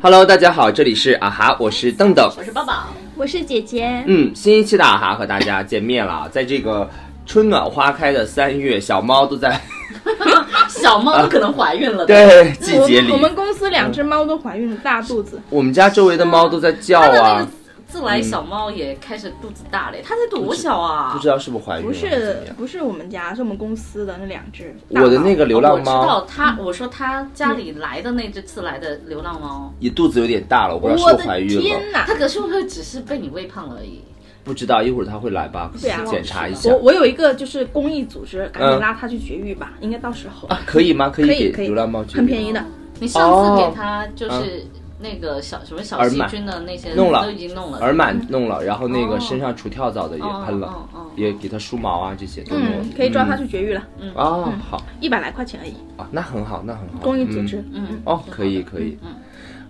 Hello，大家好，这里是啊哈，我是邓邓，我是抱抱，我是姐姐。嗯，新一期的啊哈和大家见面了，在这个春暖花开的三月，小猫都在 小猫都可能怀孕了。对季节里，我们公司两只猫都怀孕了，大肚子。我们家周围的猫都在叫啊。自来小猫也开始肚子大嘞，它才多小啊？不知道是不是怀孕？不是，不是我们家，是我们公司的那两只。我的那个流浪猫，我知道它。我说它家里来的那只自来的流浪猫，也肚子有点大了，我不知道是不是怀孕了。天哪！它可是会不会只是被你喂胖而已？不知道，一会儿它会来吧？检查一下。我我有一个就是公益组织，赶紧拉它去绝育吧，应该到时候啊，可以吗？可以给流浪猫绝育，很便宜的。你上次给它就是。那个小什么小细菌的那些弄了，都已经弄了，耳螨弄了，然后那个身上除跳蚤的也喷了，也给它梳毛啊，这些都弄了，可以抓它去绝育了。嗯。哦，好，一百来块钱而已。啊，那很好，那很好。公益组织，嗯，哦，可以可以，嗯，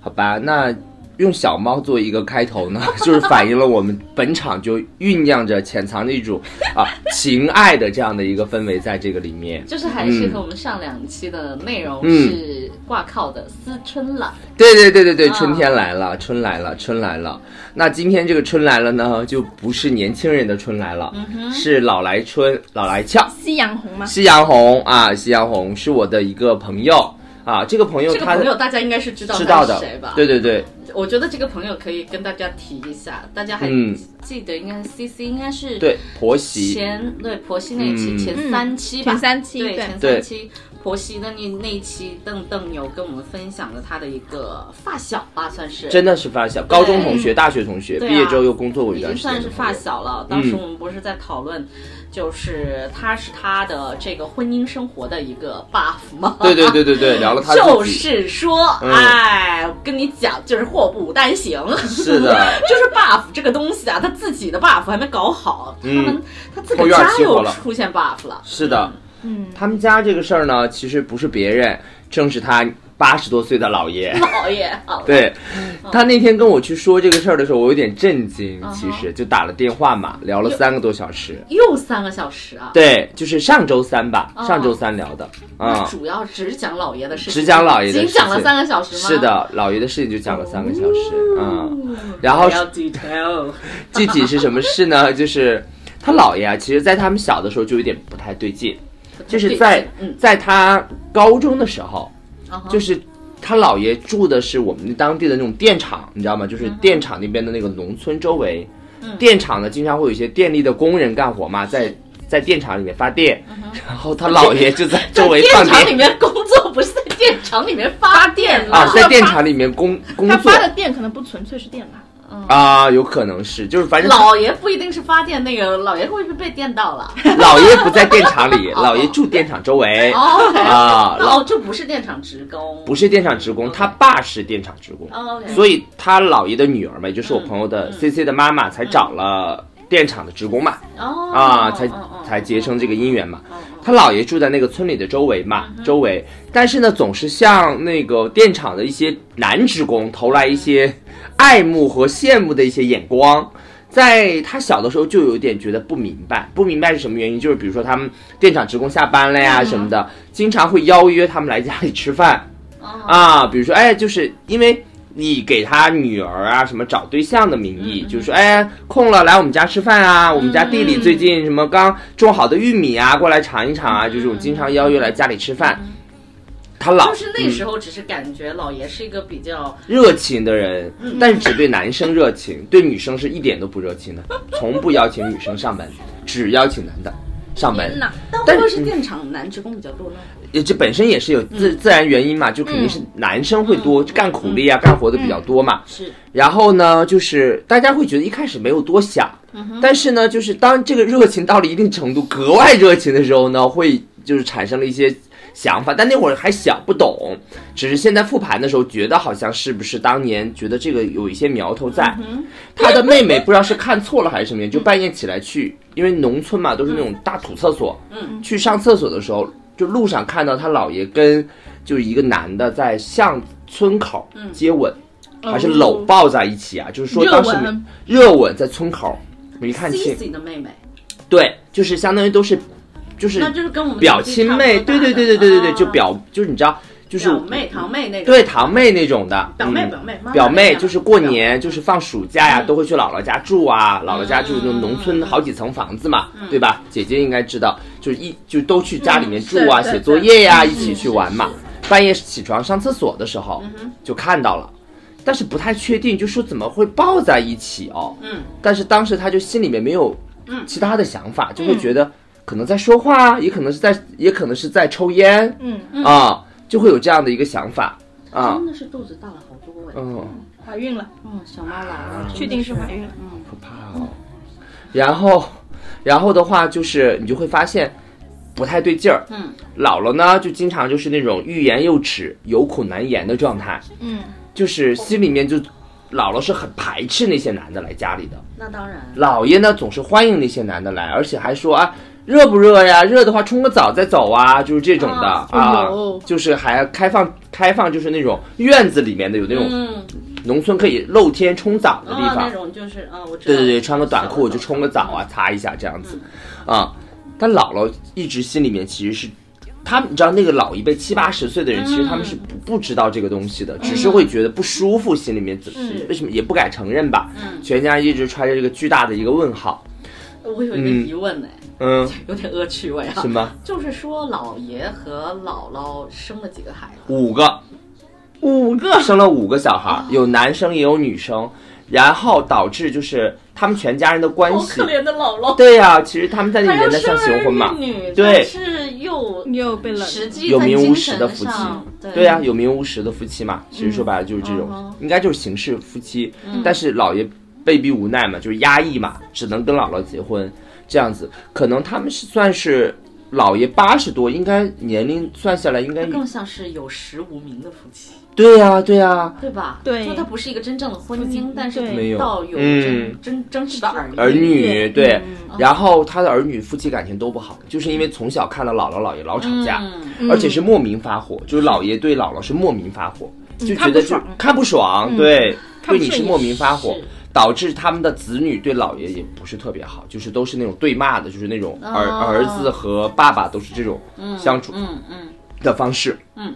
好吧，那。用小猫做一个开头呢，就是反映了我们本场就酝酿着潜藏着一种啊 情爱的这样的一个氛围在这个里面，就是还是和我们上两期的内容是挂靠的，思春了。对对对对对，春天来了，春来了，春来了。那今天这个春来了呢，就不是年轻人的春来了，是老来春，老来俏。夕阳红吗？夕阳红啊，夕阳红是我的一个朋友啊，这个朋友，这个朋友大家应该是知道知道的，谁吧？对对对。我觉得这个朋友可以跟大家提一下，大家还记得应该是 C C 应该是对婆媳。前对婆媳那一期前三期吧，前三期对前三期婆媳的那那一期，邓邓有跟我们分享了他的一个发小吧，算是。真的是发小，高中同学、大学同学，毕业之后又工作过一段时间，已经算是发小了。当时我们不是在讨论。就是他是他的这个婚姻生活的一个 buff 吗？对对对对对，聊了他 就是说，哎，我跟你讲，就是祸不单行。是的，就是 buff 这个东西啊，他自己的 buff 还没搞好，他们他自己家又出现 buff 了。是的，嗯，他们家这个事儿呢，其实不是别人，正是他。八十多岁的老爷，老爷，对，他那天跟我去说这个事儿的时候，我有点震惊。其实就打了电话嘛，聊了三个多小时，又三个小时啊？对，就是上周三吧，上周三聊的。啊，主要只讲老爷的事情，只讲老爷的事情，讲了三个小时吗？是的，老爷的事情就讲了三个小时。嗯，然后 具体是什么事呢？就是他姥爷啊，其实在他们小的时候就有点不太对劲，就是在在他高中的时候。就是他姥爷住的是我们当地的那种电厂，你知道吗？就是电厂那边的那个农村周围，电厂呢经常会有一些电力的工人干活嘛，在在电厂里面发电，然后他姥爷就在周围放电。电厂里面工作不是在电厂里面发电啊，在电厂里面工工作。他发的电可能不纯粹是电吧。啊，有可能是，就是反正老爷不一定是发电，那个老爷会不会被电到了？老爷不在电厂里，老爷住电厂周围。啊，哦，就不是电厂职工，不是电厂职工，他爸是电厂职工，所以他姥爷的女儿嘛，也就是我朋友的 C C 的妈妈，才找了电厂的职工嘛，啊，才才结成这个姻缘嘛。他姥爷住在那个村里的周围嘛，周围，但是呢，总是向那个电厂的一些男职工投来一些。爱慕和羡慕的一些眼光，在他小的时候就有点觉得不明白，不明白是什么原因，就是比如说他们电厂职工下班了呀什么的，经常会邀约他们来家里吃饭，啊，比如说哎，就是因为你给他女儿啊什么找对象的名义，就是说哎空了来我们家吃饭啊，我们家地里最近什么刚种好的玉米啊，过来尝一尝啊，就这种经常邀约来家里吃饭。他老就是那时候，只是感觉老爷是一个比较热情的人，但是只对男生热情，对女生是一点都不热情的，从不邀请女生上门，只邀请男的上门。但会不会是电厂男职工比较多呢？也这本身也是有自自然原因嘛，就肯定是男生会多干苦力啊，干活的比较多嘛。是。然后呢，就是大家会觉得一开始没有多想，但是呢，就是当这个热情到了一定程度，格外热情的时候呢，会就是产生了一些。想法，但那会儿还小不懂，只是现在复盘的时候觉得好像是不是当年觉得这个有一些苗头在。他的妹妹不知道是看错了还是什么，就半夜起来去，因为农村嘛都是那种大土厕所，去上厕所的时候，就路上看到他姥爷跟就是一个男的在巷村口接吻，还是搂抱在一起啊？就是说当时热吻在村口没看清。自己的妹妹，对，就是相当于都是。就是那就是跟我们表亲妹，对对对对对对对，就表就是你知道，就是表妹、堂妹那种。对，堂妹那种的。表妹、表妹、表妹，就是过年，就是放暑假呀，都会去姥姥家住啊。姥姥家就是那种农村好几层房子嘛，对吧？姐姐应该知道，就是一就都去家里面住啊，写作业呀，一起去玩嘛。半夜起床上厕所的时候，就看到了，但是不太确定，就说怎么会抱在一起哦？嗯。但是当时他就心里面没有其他的想法，就会觉得可能在说话，也可能是在，也可能是在抽烟。嗯啊，就会有这样的一个想法啊。真的是肚子大了好多哎。嗯。怀孕了。嗯，小猫来了，确定是怀孕了。嗯，可怕哦。然后，然后的话就是你就会发现。不太对劲儿，嗯，姥姥呢就经常就是那种欲言又止、有苦难言的状态，嗯，就是心里面就，姥姥是很排斥那些男的来家里的。那当然。姥爷呢总是欢迎那些男的来，而且还说啊，热不热呀？热的话冲个澡再走啊，就是这种的啊，就是还开放开放，就是那种院子里面的有那种农村可以露天冲澡的地方，那种就是啊，我知道。对对对，穿个短裤就冲个澡啊，擦一下这样子，啊。但姥姥一直心里面其实是，他们你知道那个老一辈七八十岁的人，其实他们是不不知道这个东西的，只是会觉得不舒服，心里面怎为什么也不敢承认吧？全家一直揣着这个巨大的一个问号。我有一个疑问呢，嗯，有点恶趣味啊。什么？就是说姥爷和姥姥生了几个孩子？五个，五个，生了五个小孩，有男生也有女生。然后导致就是他们全家人的关系，可怜的姥姥。对呀，其实他们在那里面在像行婚嘛，对，是又又被冷，实际有名无实的夫妻，对。呀，有名无实的夫妻嘛，其实说白了就是这种，应该就是形式夫妻，但是姥爷被逼无奈嘛，就是压抑嘛，只能跟姥姥结婚这样子，可能他们是算是。老爷八十多，应该年龄算下来应该更像是有实无名的夫妻。对呀，对呀，对吧？对，就他不是一个真正的婚姻，但是没有。到有真真真实的儿儿女。对，然后他的儿女夫妻感情都不好，就是因为从小看到姥姥姥爷老吵架，而且是莫名发火，就是姥爷对姥姥是莫名发火，就觉得就看不爽，对，对你是莫名发火。导致他们的子女对姥爷也不是特别好，就是都是那种对骂的，就是那种儿儿子和爸爸都是这种相处的方式。嗯，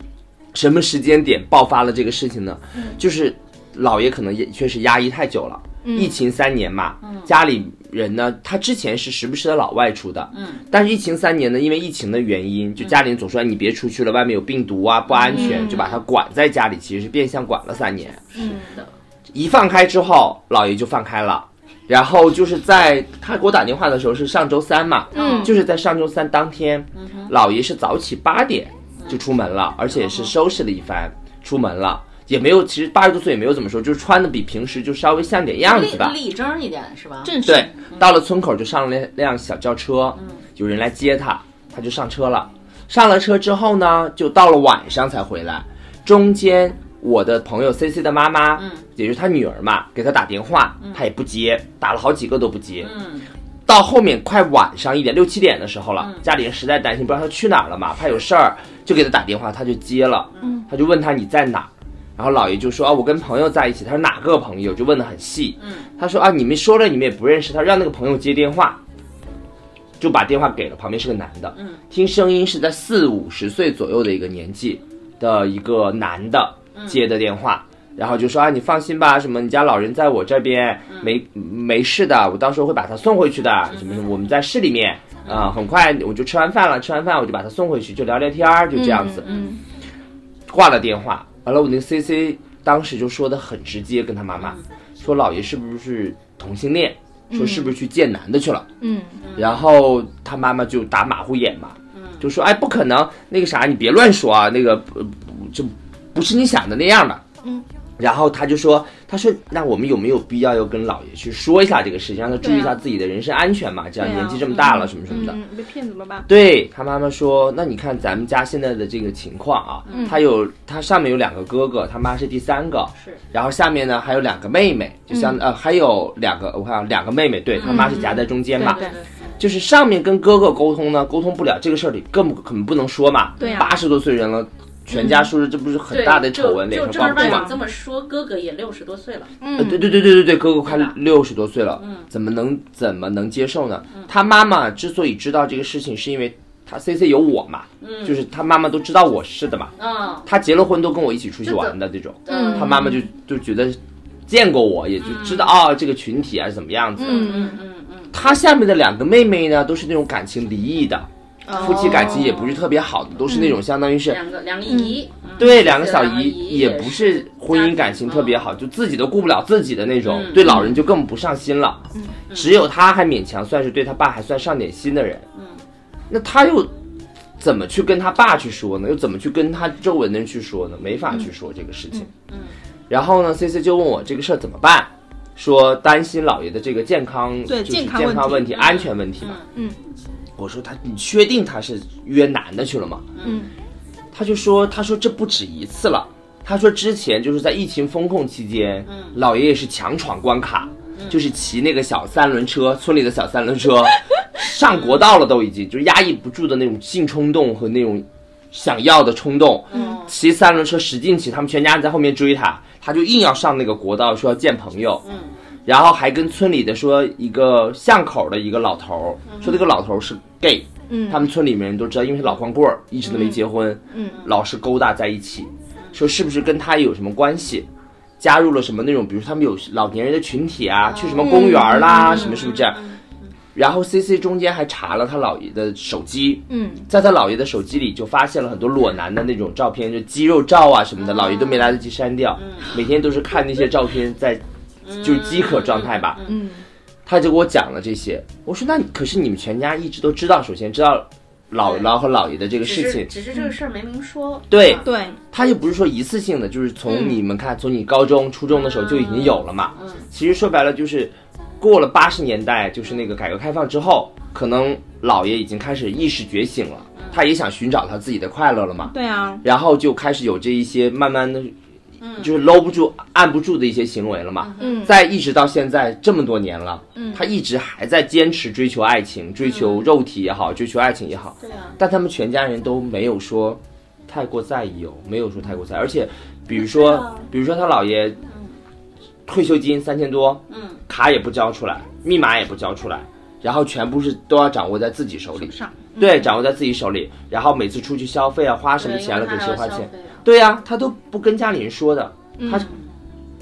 什么时间点爆发了这个事情呢？就是姥爷可能也确实压抑太久了。疫情三年嘛，家里人呢，他之前是时不时的老外出的。嗯，但是疫情三年呢，因为疫情的原因，就家里人总说你别出去了，外面有病毒啊，不安全，就把他管在家里，其实是变相管了三年。是的。一放开之后，姥爷就放开了，然后就是在他给我打电话的时候是上周三嘛，嗯，就是在上周三当天，姥爷是早起八点就出门了，而且是收拾了一番出门了，也没有，其实八十多岁也没有怎么说，就是穿的比平时就稍微像点样子吧，立正一点是吧？正式。对，到了村口就上了那辆小轿车，有人来接他，他就上车了。上了车之后呢，就到了晚上才回来，中间。我的朋友 C C 的妈妈，嗯，也就是他女儿嘛，给他打电话，他也不接，打了好几个都不接，嗯，到后面快晚上一点六七点的时候了，家里人实在担心，不知道他去哪儿了嘛，怕有事儿，就给他打电话，他就接了，嗯，他就问他你在哪，然后姥爷就说啊我跟朋友在一起，他说哪个朋友，就问的很细，嗯，他说啊你们说了你们也不认识，他让那个朋友接电话，就把电话给了旁边是个男的，嗯，听声音是在四五十岁左右的一个年纪的一个男的。接的电话，然后就说啊，你放心吧，什么你家老人在我这边，没没事的，我到时候会把他送回去的，什么什么，我们在市里面，啊，很快我就吃完饭了，吃完饭我就把他送回去，就聊聊天儿，就这样子。嗯，挂了电话，完了我那个 C C 当时就说的很直接，跟他妈妈说，老爷是不是同性恋？说是不是去见男的去了？嗯，然后他妈妈就打马虎眼嘛，就说哎，不可能，那个啥，你别乱说啊，那个就。不是你想的那样的，嗯，然后他就说，他说，那我们有没有必要要跟姥爷去说一下这个事情，让他注意一下自己的人身安全嘛？这样年纪这么大了，什么什么的，被骗怎么办？对他妈妈说，那你看咱们家现在的这个情况啊，他有他上面有两个哥哥，他妈是第三个，是，然后下面呢还有两个妹妹，就像呃还有两个，我看两个妹妹，对他妈是夹在中间嘛，就是上面跟哥哥沟通呢，沟通不了这个事儿里更不可能不能说嘛，对八十多岁人了。全家说是这不是很大的丑闻，脸上挂不住嘛？这么说，哥哥也六十多岁了。嗯，对对对对对对，哥哥快六十多岁了。嗯，怎么能怎么能接受呢？他妈妈之所以知道这个事情，是因为他 C C 有我嘛，嗯，就是他妈妈都知道我是的嘛，嗯，他结了婚都跟我一起出去玩的这种，嗯，他妈妈就就觉得见过我也就知道啊这个群体啊是怎么样子，嗯嗯嗯嗯，他下面的两个妹妹呢都是那种感情离异的，夫妻感情也不是特别好的，都是那种相当于是两个两个姨，对，两个小姨也不是婚姻感情特别好，就自己都顾不了自己的那种，对老人就更不上心了，只有他还勉强算是对他爸还算上点心的人，嗯。那他又怎么去跟他爸去说呢？又怎么去跟他周围的人去说呢？没法去说这个事情。嗯，然后呢，C C 就问我这个事儿怎么办？说担心老爷的这个健康，对健康问题、安全问题嘛。嗯，我说他，你确定他是约男的去了吗？嗯，他就说，他说这不止一次了。他说之前就是在疫情封控期间，嗯，老爷爷是强闯关卡。就是骑那个小三轮车，村里的小三轮车，上国道了都已经，就压抑不住的那种性冲动和那种想要的冲动。嗯，骑三轮车使劲骑，他们全家人在后面追他，他就硬要上那个国道，说要见朋友。嗯，然后还跟村里的说一个巷口的一个老头说这个老头是 gay。嗯，他们村里面人都知道，因为是老光棍儿，一直都没结婚。嗯，老是勾搭在一起，说是不是跟他有什么关系？加入了什么那种，比如他们有老年人的群体啊，去什么公园啦，什么是不是这样？然后 C C 中间还查了他姥爷的手机，嗯，在他姥爷的手机里就发现了很多裸男的那种照片，就肌肉照啊什么的，姥爷都没来得及删掉，每天都是看那些照片在，就是饥渴状态吧，嗯，他就给我讲了这些，我说那可是你们全家一直都知道，首先知道。姥姥和姥爷的这个事情，只是这个事儿没明说。对对，他又不是说一次性的，就是从你们看，从你高中、初中的时候就已经有了嘛。嗯，其实说白了就是，过了八十年代，就是那个改革开放之后，可能姥爷已经开始意识觉醒了，他也想寻找他自己的快乐了嘛。对啊，然后就开始有这一些慢慢的。就是搂不住、按不住的一些行为了嘛。嗯，在一直到现在这么多年了，嗯，他一直还在坚持追求爱情，追求肉体也好，追求爱情也好。对啊。但他们全家人都没有说太过在意哦，没有说太过在意。而且，比如说，比如说他姥爷，退休金三千多，嗯，卡也不交出来，密码也不交出来，然后全部是都要掌握在自己手里。上。对，掌握在自己手里。然后每次出去消费啊，花什么钱了，给谁花钱。对呀，他都不跟家里人说的，他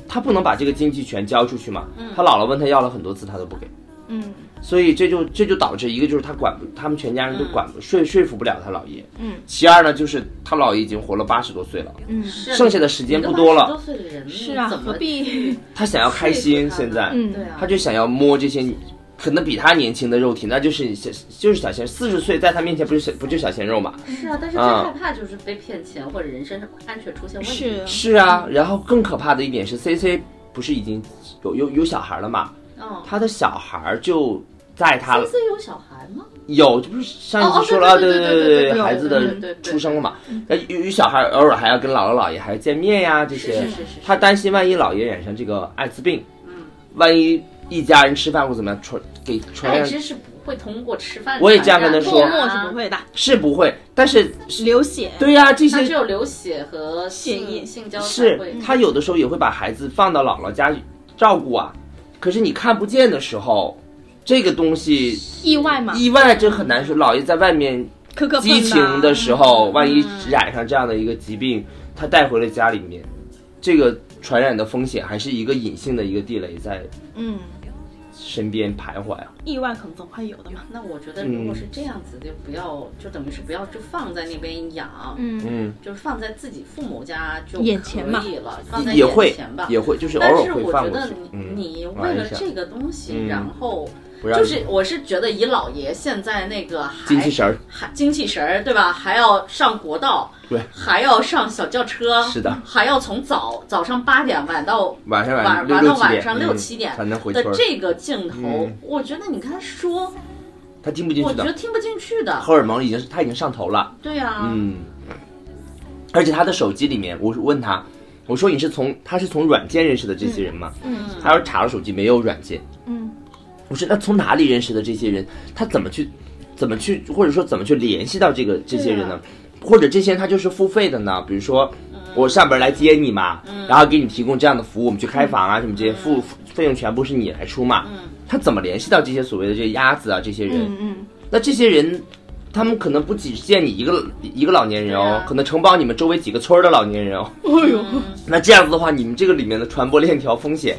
他不能把这个经济权交出去嘛。他姥姥问他要了很多次，他都不给。嗯，所以这就这就导致一个就是他管不，他们全家人都管不说说服不了他姥爷。嗯，其二呢，就是他姥爷已经活了八十多岁了，嗯，剩下的时间不多了。多岁的人是啊，何必？他想要开心，现在，嗯，他就想要摸这些。可能比他年轻的肉体，那就是小就是小鲜四十岁，在他面前不是小不就小鲜肉嘛？是啊，但是最害怕就是被骗钱或者人身安全出现问题。是是啊，然后更可怕的一点是，C C 不是已经有有有小孩了嘛？哦，他的小孩就在他 C C 有小孩吗？有，这不是上一次说了对对对对，孩子的出生了嘛？那有有小孩，偶尔还要跟姥姥姥爷还要见面呀，这些。是是是。他担心万一姥爷染上这个艾滋病，嗯，万一。一家人吃饭或怎么样传给传染，其实是不会通过吃饭。我也这样跟他说，是不会的，是不会。但是流血，对呀，这些只有流血和血液性交是他有的时候也会把孩子放到姥姥家照顾啊。可是你看不见的时候，这个东西意外吗？意外这很难说。姥爷在外面激情的时候，万一染上这样的一个疾病，他带回了家里面，这个传染的风险还是一个隐性的一个地雷在。嗯。身边徘徊啊，意外可能总会有的嘛。那我觉得，如果是这样子，就不要，就等于是不要就放在那边养，嗯。嗯，就是放在自己父母家就可以了，放在眼前吧，也会就是偶尔会放过去。你为了这个东西，然后。就是我是觉得以老爷现在那个精气神儿，还精气神儿，对吧？还要上国道，对，还要上小轿车，是的，还要从早早上八点晚到晚上晚晚到晚上六七点才能回的这个镜头，我觉得你跟他说，他听不进去的，我觉得听不进去的，荷尔蒙已经是他已经上头了，对呀，嗯，而且他的手机里面，我问他，我说你是从他是从软件认识的这些人吗？嗯，他说查了手机没有软件，嗯。不是，那从哪里认识的这些人？他怎么去，怎么去，或者说怎么去联系到这个这些人呢？或者这些人他就是付费的呢？比如说，我上门来接你嘛，然后给你提供这样的服务，我们去开房啊什么这些付费用全部是你来出嘛？他怎么联系到这些所谓的这些鸭子啊这些人？那这些人他们可能不仅限你一个一个老年人哦，可能承包你们周围几个村的老年人哦。哎呦，那这样子的话，你们这个里面的传播链条风险。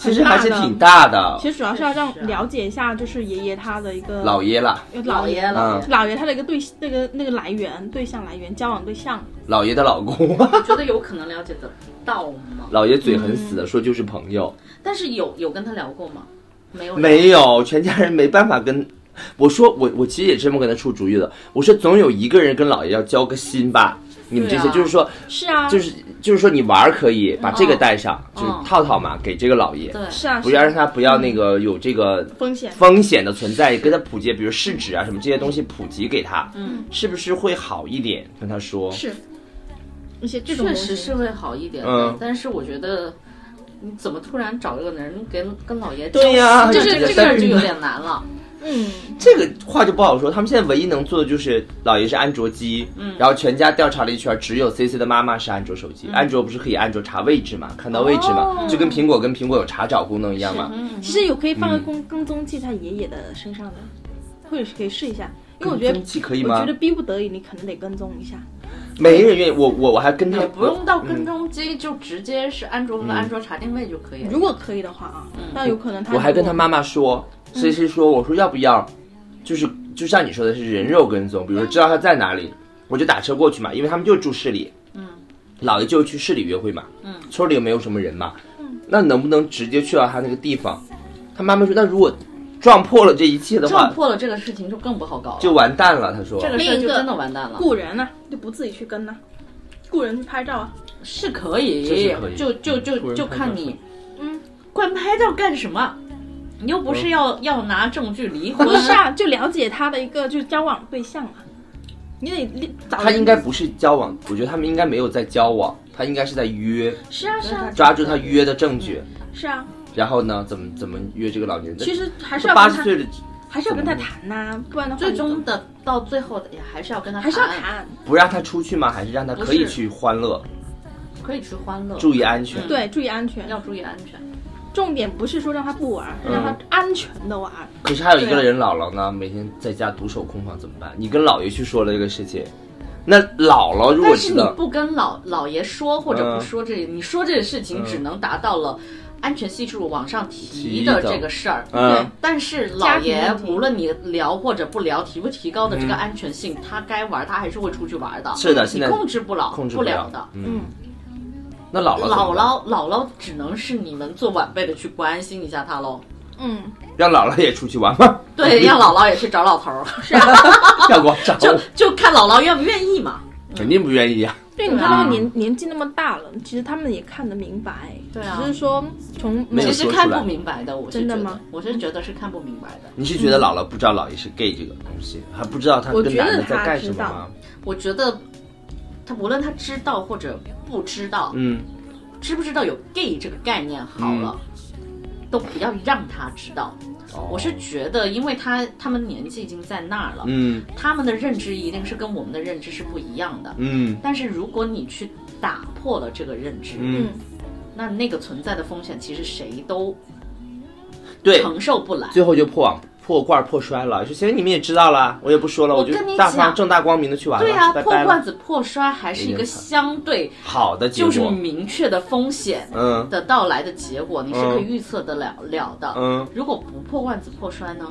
其实还是挺大的。其实主要是要让了解一下，就是爷爷他的一个老爷了，老爷了，老爷他的一个对那个那个来源对象来源交往对象。老爷的老公，我觉得有可能了解得到吗？老爷嘴很死的说就是朋友，但是有有跟他聊过吗？没有，没有，全家人没办法跟。我说我我其实也这么跟他出主意的，我说总有一个人跟老爷要交个心吧。你们这些就是说，是啊，就是就是说，你玩可以把这个带上，就是套套嘛，给这个老爷，对，是啊，不要让他不要那个有这个风险。风险的存在，给他普及，比如试纸啊什么这些东西普及给他，嗯，是不是会好一点？跟他说是，一些这种确实是会好一点，嗯，但是我觉得你怎么突然找一个人跟跟老爷，对呀，就是这个事儿就有点难了。嗯，这个话就不好说。他们现在唯一能做的就是老爷是安卓机，嗯，然后全家调查了一圈，只有 C C 的妈妈是安卓手机。安卓不是可以安卓查位置嘛，看到位置嘛，就跟苹果跟苹果有查找功能一样嘛。其实有可以放个跟跟踪器在爷爷的身上的，或者是可以试一下。因为我觉得可以吗？我觉得逼不得已，你可能得跟踪一下。没人愿意，我我我还跟他不用到跟踪机，就直接是安卓和安卓查定位就可以。如果可以的话啊，那有可能他我还跟他妈妈说，C C 说，我说要不要？就是就像你说的是人肉跟踪，比如说知道他在哪里，我就打车过去嘛，因为他们就住市里，嗯，姥爷就去市里约会嘛，嗯，村里又没有什么人嘛，嗯，那能不能直接去到他那个地方？他妈妈说，那如果撞破了这一切的话，撞破了这个事情就更不好搞了，就完蛋了。他说这个事就真的完蛋了。雇人呢，就不自己去跟呢，雇人去拍照啊，是可以，就就就就看你，嗯，管拍照干什么？你又不是要要拿证据离婚，不是啊？就了解他的一个就是交往对象啊，你得他应该不是交往，我觉得他们应该没有在交往，他应该是在约。是啊是啊，抓住他约的证据。是啊。然后呢？怎么怎么约这个老年人？其实还是要八十岁的，还是要跟他谈呐，不然的话，最终的到最后的也还是要跟他还是要谈。不让他出去吗？还是让他可以去欢乐？可以去欢乐，注意安全。对，注意安全，要注意安全。重点不是说让他不玩，让他安全的玩。可是还有一个人姥姥呢，每天在家独守空房怎么办？你跟姥爷去说了这个事情，那姥姥如果是你不跟老姥爷说或者不说这，你说这个事情只能达到了安全系数往上提的这个事儿。对，但是姥爷无论你聊或者不聊，提不提高的这个安全性，他该玩他还是会出去玩的。是的，你控制不了，控制不了的。嗯。那姥姥姥姥姥姥只能是你们做晚辈的去关心一下他喽。嗯，让姥姥也出去玩吗？对，让姥姥也去找老头儿。是啊，要我找就就看姥姥愿不愿意嘛。肯定不愿意呀。对，你看他们年年纪那么大了，其实他们也看得明白。对啊，只是说从其实看不明白的，我真的吗？我是觉得是看不明白的。你是觉得姥姥不知道姥爷是 gay 这个东西，还不知道他跟男的在干什么吗？我觉得他无论他知道或者不知道，嗯。知不知道有 gay 这个概念好了，都不要让他知道。我是觉得，因为他他们年纪已经在那儿了，嗯，他们的认知一定是跟我们的认知是不一样的，嗯。但是如果你去打破了这个认知，嗯，那那个存在的风险其实谁都对承受不来，最后就破网。破罐破摔了，就现在你们也知道了，我也不说了，我就大方正大光明的去玩了。对呀，破罐子破摔还是一个相对好的，就是明确的风险嗯的到来的结果，你是可以预测得了了的。嗯，如果不破罐子破摔呢？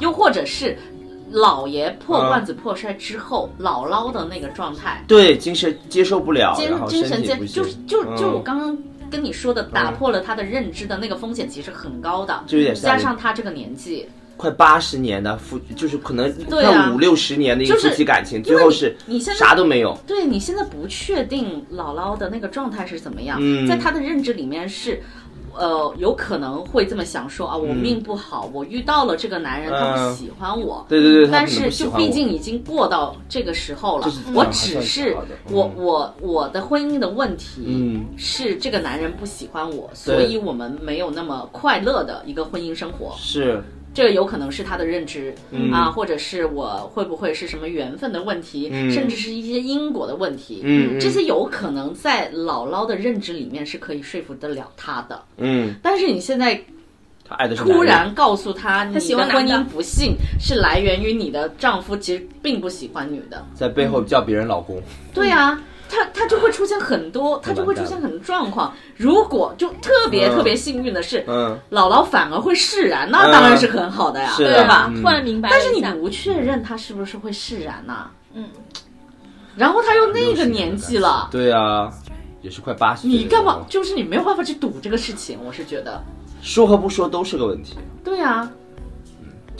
又或者是老爷破罐子破摔之后，姥姥的那个状态，对精神接受不了，精精神接就是就就我刚刚。跟你说的打破了他的认知的那个风险其实很高的，就有点加上他这个年纪，快八十年的夫，就是可能快五六十年的一个夫妻感情，最后是你现在啥都没有。对你现在不确定姥姥的那个状态是怎么样，在他的认知里面是。呃，有可能会这么想说啊，我命不好，我遇到了这个男人，他不喜欢我。对对对，但是就毕竟已经过到这个时候了，我只是我我我的婚姻的问题是这个男人不喜欢我，所以我们没有那么快乐的一个婚姻生活。是。这个有可能是他的认知啊，或者是我会不会是什么缘分的问题，甚至是一些因果的问题。嗯，这些有可能在姥姥的认知里面是可以说服得了他的。嗯，但是你现在他爱的是突然告诉他你的婚姻不幸是来源于你的丈夫其实并不喜欢女的，在背后叫别人老公。对啊。他他就会出现很多，他就会出现很多状况。如果就特别特别幸运的是，嗯，姥姥反而会释然，那当然是很好的呀，对吧？突然明白，但是你不确认他是不是会释然呐？嗯。然后他又那个年纪了，对啊，也是快八十。你干嘛？就是你没有办法去赌这个事情，我是觉得说和不说都是个问题。对啊。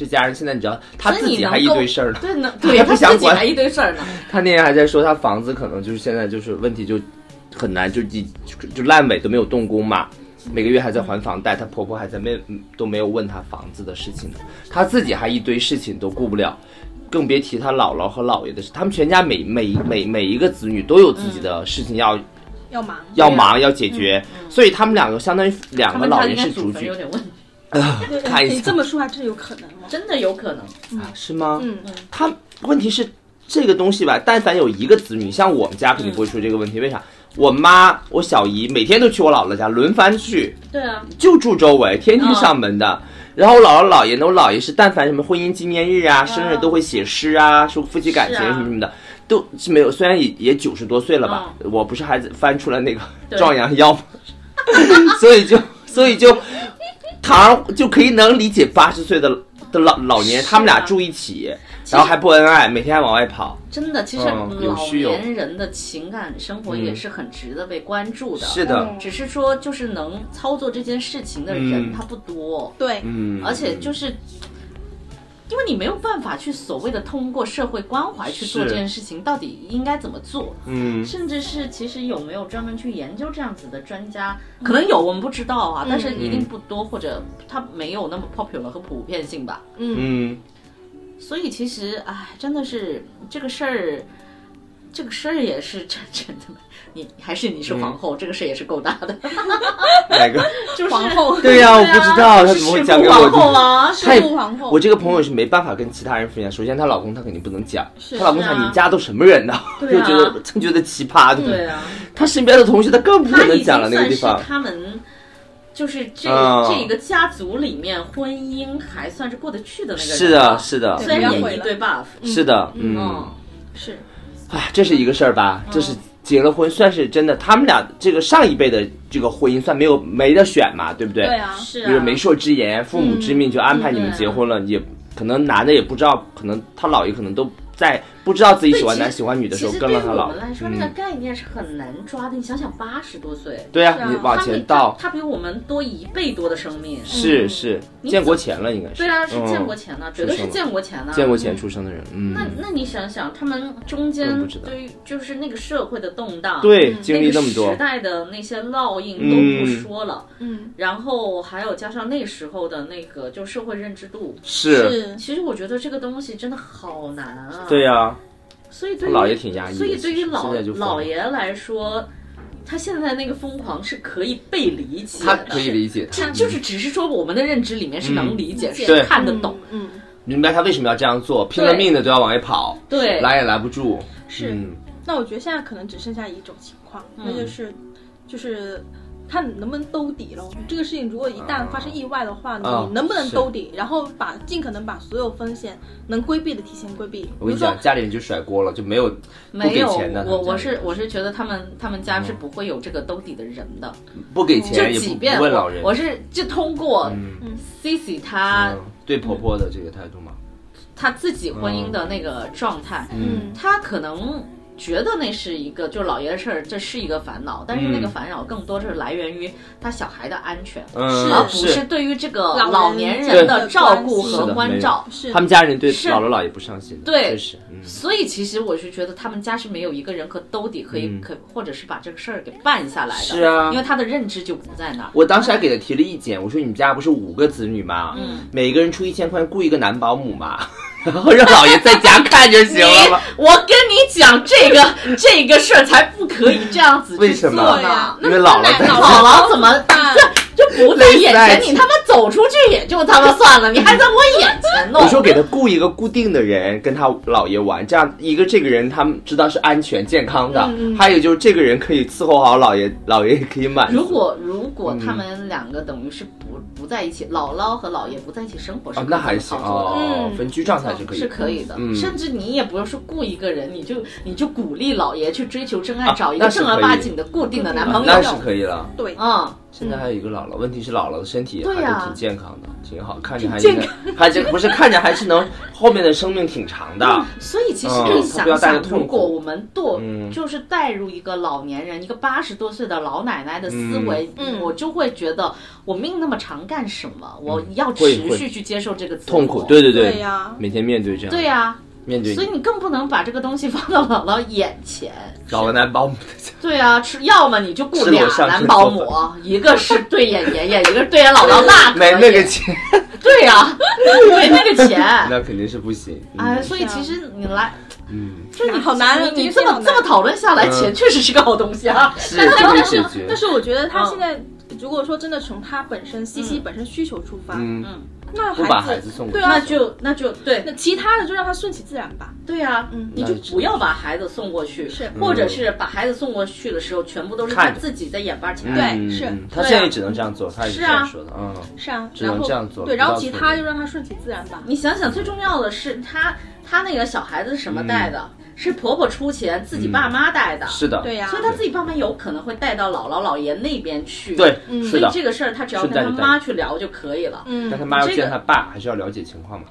这家人现在你知道，他自己还一堆事儿呢，对呢，对，不想管，还一堆事儿呢。他那天还在说，他房子可能就是现在就是问题就很难，就就就烂尾都没有动工嘛，每个月还在还房贷，他婆婆还在没都没有问他房子的事情呢，他自己还一堆事情都顾不了，更别提他姥姥和姥爷的事。他们全家每每每每一个子女都有自己的事情要要忙要忙要解决，所以他们两个相当于两个老人是主角。看一下，你这么说还真有可能吗？真的有可能啊？是吗？嗯嗯。他问题是这个东西吧？但凡有一个子女，像我们家肯定不会出这个问题。为啥？我妈、我小姨每天都去我姥姥家，轮番去。对啊。就住周围，天天上门的。然后我姥姥姥爷呢？我姥爷是但凡什么婚姻纪念日啊、生日都会写诗啊，说夫妻感情什么什么的，都是没有。虽然也也九十多岁了吧，我不是还翻出了那个壮阳药吗？所以就所以就。堂就可以能理解八十岁的的老老年人，他们俩住一起，然后还不恩爱，每天还往外跑。真的，其实老年人的情感生活也是很值得被关注的。是的，只是说就是能操作这件事情的人他不多。对，嗯，而且就是。因为你没有办法去所谓的通过社会关怀去做这件事情，到底应该怎么做？嗯，甚至是其实有没有专门去研究这样子的专家？可能有，我们不知道啊，但是一定不多，或者它没有那么 popular 和普遍性吧。嗯，所以其实，哎，真的是这个事儿，这个事儿也是真真的。你还是你是皇后，这个事也是够大的。哪个？就是皇后。对呀，我不知道他怎么会讲给我。皇后啊，是 皇后。我这个朋友是没办法跟其他人分享。首先，她老公她肯定不能讲。她老公想你家都什么人呢？就觉得真觉得奇葩。对啊。她身边的同学，她更不可能讲了那个地方。他们就是这这个家族里面婚姻还算是过得去的那个人。是的，是的。虽然演一对 buff。是的，嗯。是。哎，这是一个事儿吧？这是。结了婚算是真的，他们俩这个上一辈的这个婚姻算没有没得选嘛，对不对？对啊，是。比如媒妁之言、父母之命就安排你们结婚了，也可能男的也不知道，可能他姥爷可能都在。不知道自己喜欢男喜欢女的时候，跟了他老。其实对我们来说，那个概念是很难抓的。你想想，八十多岁，对啊，你往前倒，他比我们多一倍多的生命。是是，建国前了应该是。对啊，是建国前呢，绝对是建国前呢。建国前出生的人，嗯。那那你想想，他们中间对于就是那个社会的动荡，对，经历那么多时代的那些烙印都不说了，嗯，然后还有加上那时候的那个就社会认知度，是。其实我觉得这个东西真的好难啊。对呀。所以对于老爷挺压抑，所以对于老老爷来说，他现在那个疯狂是可以被理解的，他可以理解，就就是只是说我们的认知里面是能理解，是看得懂，嗯，明白他为什么要这样做，拼了命的都要往外跑，对，拦也拦不住，是。那我觉得现在可能只剩下一种情况，那就是就是。看能不能兜底喽？这个事情如果一旦发生意外的话，你能不能兜底？然后把尽可能把所有风险能规避的提前规避。我跟你讲，家里人就甩锅了，就没有没有钱的。我我是我是觉得他们他们家是不会有这个兜底的人的。不给钱就即便问老人，我是就通过 Cici 他对婆婆的这个态度嘛，他自己婚姻的那个状态，嗯，他可能。觉得那是一个就是老爷的事儿，这是一个烦恼，但是那个烦恼更多是来源于他小孩的安全，而不是对于这个老年人的照顾和关照。是他们家人对姥姥姥爷不上心，对，确实。所以其实我是觉得他们家是没有一个人可兜底，可以可或者是把这个事儿给办下来的。是啊，因为他的认知就不在那儿。我当时还给他提了意见，我说你们家不是五个子女吗？嗯，每个人出一千块，雇一个男保姆嘛。然 后让老爷在家看就行了吗？我跟你讲，这个 这个事儿才不可以这样子去做呢。因为姥姥姥姥怎么办？就不在眼前，你他妈走出去也就他妈算了，你还在我眼前弄。你说给他雇一个固定的人跟他姥爷玩，这样一个这个人他们知道是安全健康的，还有就是这个人可以伺候好姥爷，姥爷也可以满足。如果如果他们两个等于是不不在一起，姥姥和姥爷不在一起生活是那还行哦，分居状态是可以是可以的，甚至你也不用说雇一个人，你就你就鼓励姥爷去追求真爱，找一个正儿八经的固定的男朋友，那是可以了。对，嗯。现在还有一个姥姥，问题是姥姥的身体还是挺健康的，挺好，看着还是还这不是看着还是能后面的生命挺长的。所以其实你想想，如果我们堕就是带入一个老年人，一个八十多岁的老奶奶的思维，我就会觉得我命那么长干什么？我要持续去接受这个痛苦。对对对呀，每天面对这样。对呀。面对，所以你更不能把这个东西放到姥姥眼前，找个男保姆。对啊，吃要么你就雇俩男保姆，一个是对眼爷爷，一个是对眼姥姥，那没那个钱。对呀，没那个钱，那肯定是不行。哎，所以其实你来，嗯，就你好难，你这么这么讨论下来，钱确实是个好东西啊。是，但是但是我觉得他现在，如果说真的从他本身西西本身需求出发，嗯。那孩子送对啊，那就那就对，那其他的就让他顺其自然吧。对呀，嗯，你就不要把孩子送过去，是，或者是把孩子送过去的时候，全部都是他自己在眼巴前。对，是他现在只能这样做，他是这样说的，嗯，是啊，只能这样做。对，然后其他就让他顺其自然吧。你想想，最重要的是他他那个小孩子是什么带的？是婆婆出钱，自己爸妈带的，是的，对呀，所以他自己爸妈有可能会带到姥姥姥爷那边去，对，所以这个事儿他只要跟他妈去聊就可以了。嗯，但他妈要见他爸，还是要了解情况嘛？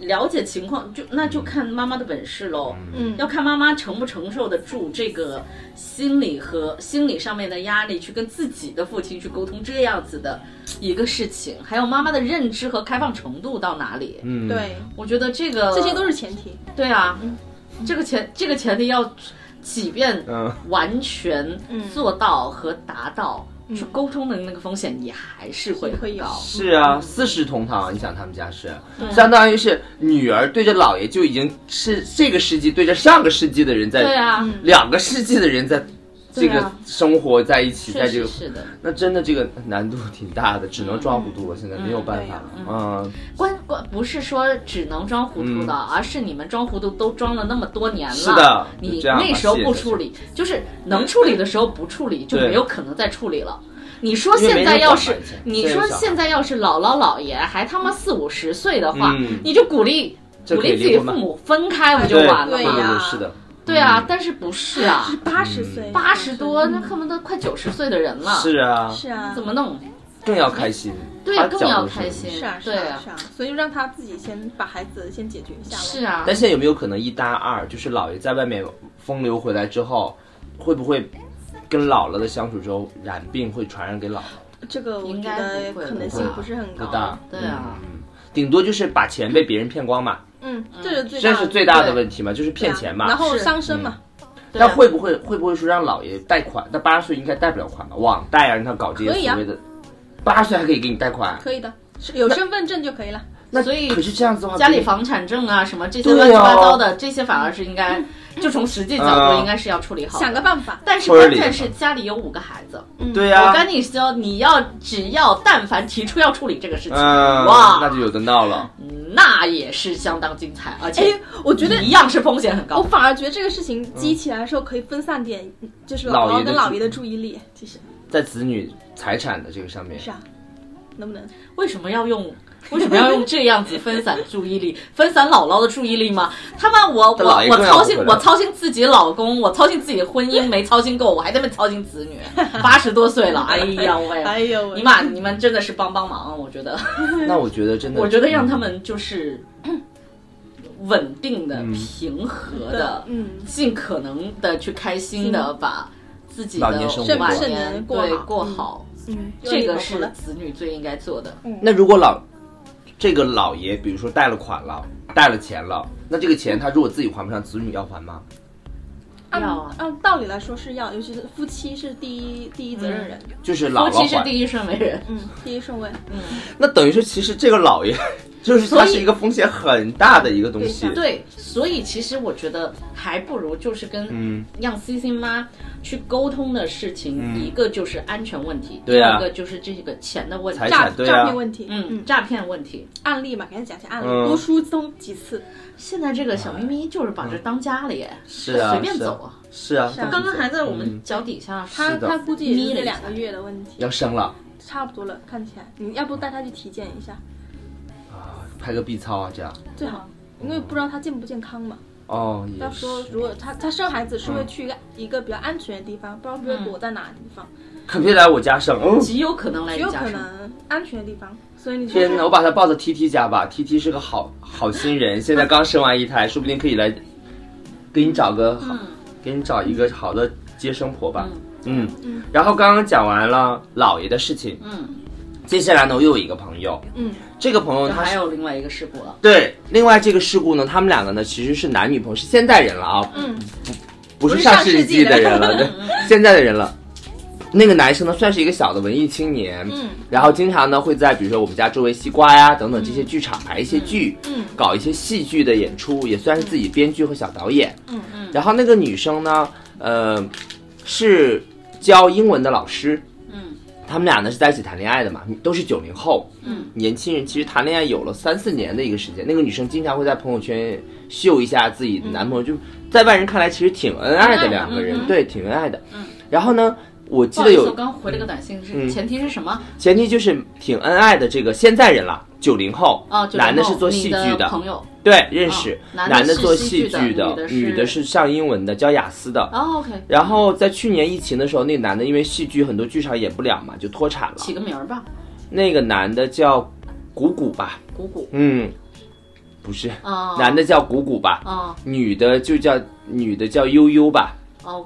了解情况就那就看妈妈的本事喽。嗯，要看妈妈承不承受得住这个心理和心理上面的压力，去跟自己的父亲去沟通这样子的一个事情，还有妈妈的认知和开放程度到哪里？嗯，对，我觉得这个这些都是前提。对啊。这个前这个前提要，即便完全做到和达到，去沟通的那个风险你还是会会有。是啊，四世同堂，你想他们家是，相当于是女儿对着姥爷就已经是这个世纪对着上个世纪的人在，对啊，两个世纪的人在。这个生活在一起，在这个，是的，那真的这个难度挺大的，只能装糊涂了。现在没有办法了。嗯，关关不是说只能装糊涂的，而是你们装糊涂都装了那么多年了。是的，你那时候不处理，就是能处理的时候不处理，就没有可能再处理了。你说现在要是，你说现在要是姥姥姥爷还他妈四五十岁的话，你就鼓励鼓励自己父母分开，不就完了吗？是的。对啊，但是不是啊？是八十岁，八十多，那恨不得快九十岁的人了。是啊，是啊，怎么弄？更要开心。对，更要开心。是啊，对啊，是啊。所以就让他自己先把孩子先解决一下。是啊。但现在有没有可能一搭二？就是姥爷在外面风流回来之后，会不会跟姥姥的相处之后染病，会传染给姥姥？这个我觉得可能性不是很高。不大。对啊。顶多就是把钱被别人骗光嘛。嗯，这是最这是最大的问题嘛，就是骗钱嘛，然后伤身嘛。那会不会会不会说让老爷贷款？那八十岁应该贷不了款吧？网贷啊，让他搞这些所谓的，八十岁还可以给你贷款？可以的，有身份证就可以了。那所以可是这样子的话，家里房产证啊什么这些乱七八糟的，这些反而是应该。就从实际角度，应该是要处理好，想个办法。但是关键是家里有五个孩子，对呀。我跟你说，你要只要但凡提出要处理这个事情，哇，那就有的闹了。那也是相当精彩，而且我觉得一样是风险很高。我反而觉得这个事情激起来的时候，可以分散点，就是姥姥跟姥爷的注意力。其实，在子女财产的这个上面，是啊，能不能？为什么要用？为什么要用这样子分散注意力，分散姥姥的注意力吗？他妈，我我我操心，我操心自己老公，我操心自己的婚姻 没操心够，我还在那操心子女。八十多岁了，哎呀喂！哎呦，你妈，你们真的是帮帮忙，我觉得。那我觉得真的，我觉得让他们就是 稳定的、平和的，嗯，尽可能的去开心的把自己的晚年对过好。嗯，这个是子女最应该做的。那如果老这个老爷，比如说贷了款了，贷了钱了，那这个钱他如果自己还不上，子女要还吗？要啊，按道理来说是要，尤其是夫妻是第一第一责任人，就是老夫妻是第一顺位人，嗯，第一顺位，嗯。那等于是，其实这个老爷就是它是一个风险很大的一个东西。对，所以其实我觉得还不如就是跟让 C C 妈去沟通的事情，一个就是安全问题，第二个就是这个钱的问题，诈诈骗问题，嗯，诈骗问题，案例嘛，给他讲下案例，多疏通几次。现在这个小咪咪就是把这当家了耶，是啊，随便走啊，是啊，刚刚还在我们脚底下，他他估计眯了两个月的问题，要生了，差不多了，看起来，你要不带他去体检一下？拍个 B 超啊，这样最好，因为不知道他健不健康嘛。哦，到时候如果他他生孩子是会去一个一个比较安全的地方，不知道会躲在哪个地方。可别来我家生，极有可能来极有可能安全的地方。所以你天哪，我把他抱到 T T 家吧，T T 是个好好心人，现在刚生完一胎，说不定可以来给你找个好，给你找一个好的接生婆吧。嗯嗯。然后刚刚讲完了姥爷的事情，嗯。接下来呢，我又有一个朋友，嗯，这个朋友他还有另外一个事故了。对，另外这个事故呢，他们两个呢其实是男女朋友，是现代人了啊，嗯，不不是上世纪的人了，对，现在的人了。那个男生呢，算是一个小的文艺青年，嗯，然后经常呢会在比如说我们家周围西瓜呀等等这些剧场排一些剧，嗯，搞一些戏剧的演出，也算是自己编剧和小导演，嗯嗯。然后那个女生呢，呃，是教英文的老师。他们俩呢是在一起谈恋爱的嘛，都是九零后，嗯，年轻人其实谈恋爱有了三四年的一个时间。那个女生经常会在朋友圈秀一下自己的男朋友，就在外人看来其实挺恩爱的两个人，对，挺恩爱的。嗯，然后呢？我记得有，我刚回了个短信，是前提是什么？前提就是挺恩爱的这个现在人了，九零后，男的是做戏剧的朋友，对，认识，男的做戏剧的，女的是上英文的，教雅思的。哦，OK。然后在去年疫情的时候，那男的因为戏剧很多剧场演不了嘛，就脱产了。起个名儿吧。那个男的叫谷谷吧？谷谷。嗯，不是，男的叫谷谷吧？女的就叫女的叫悠悠吧？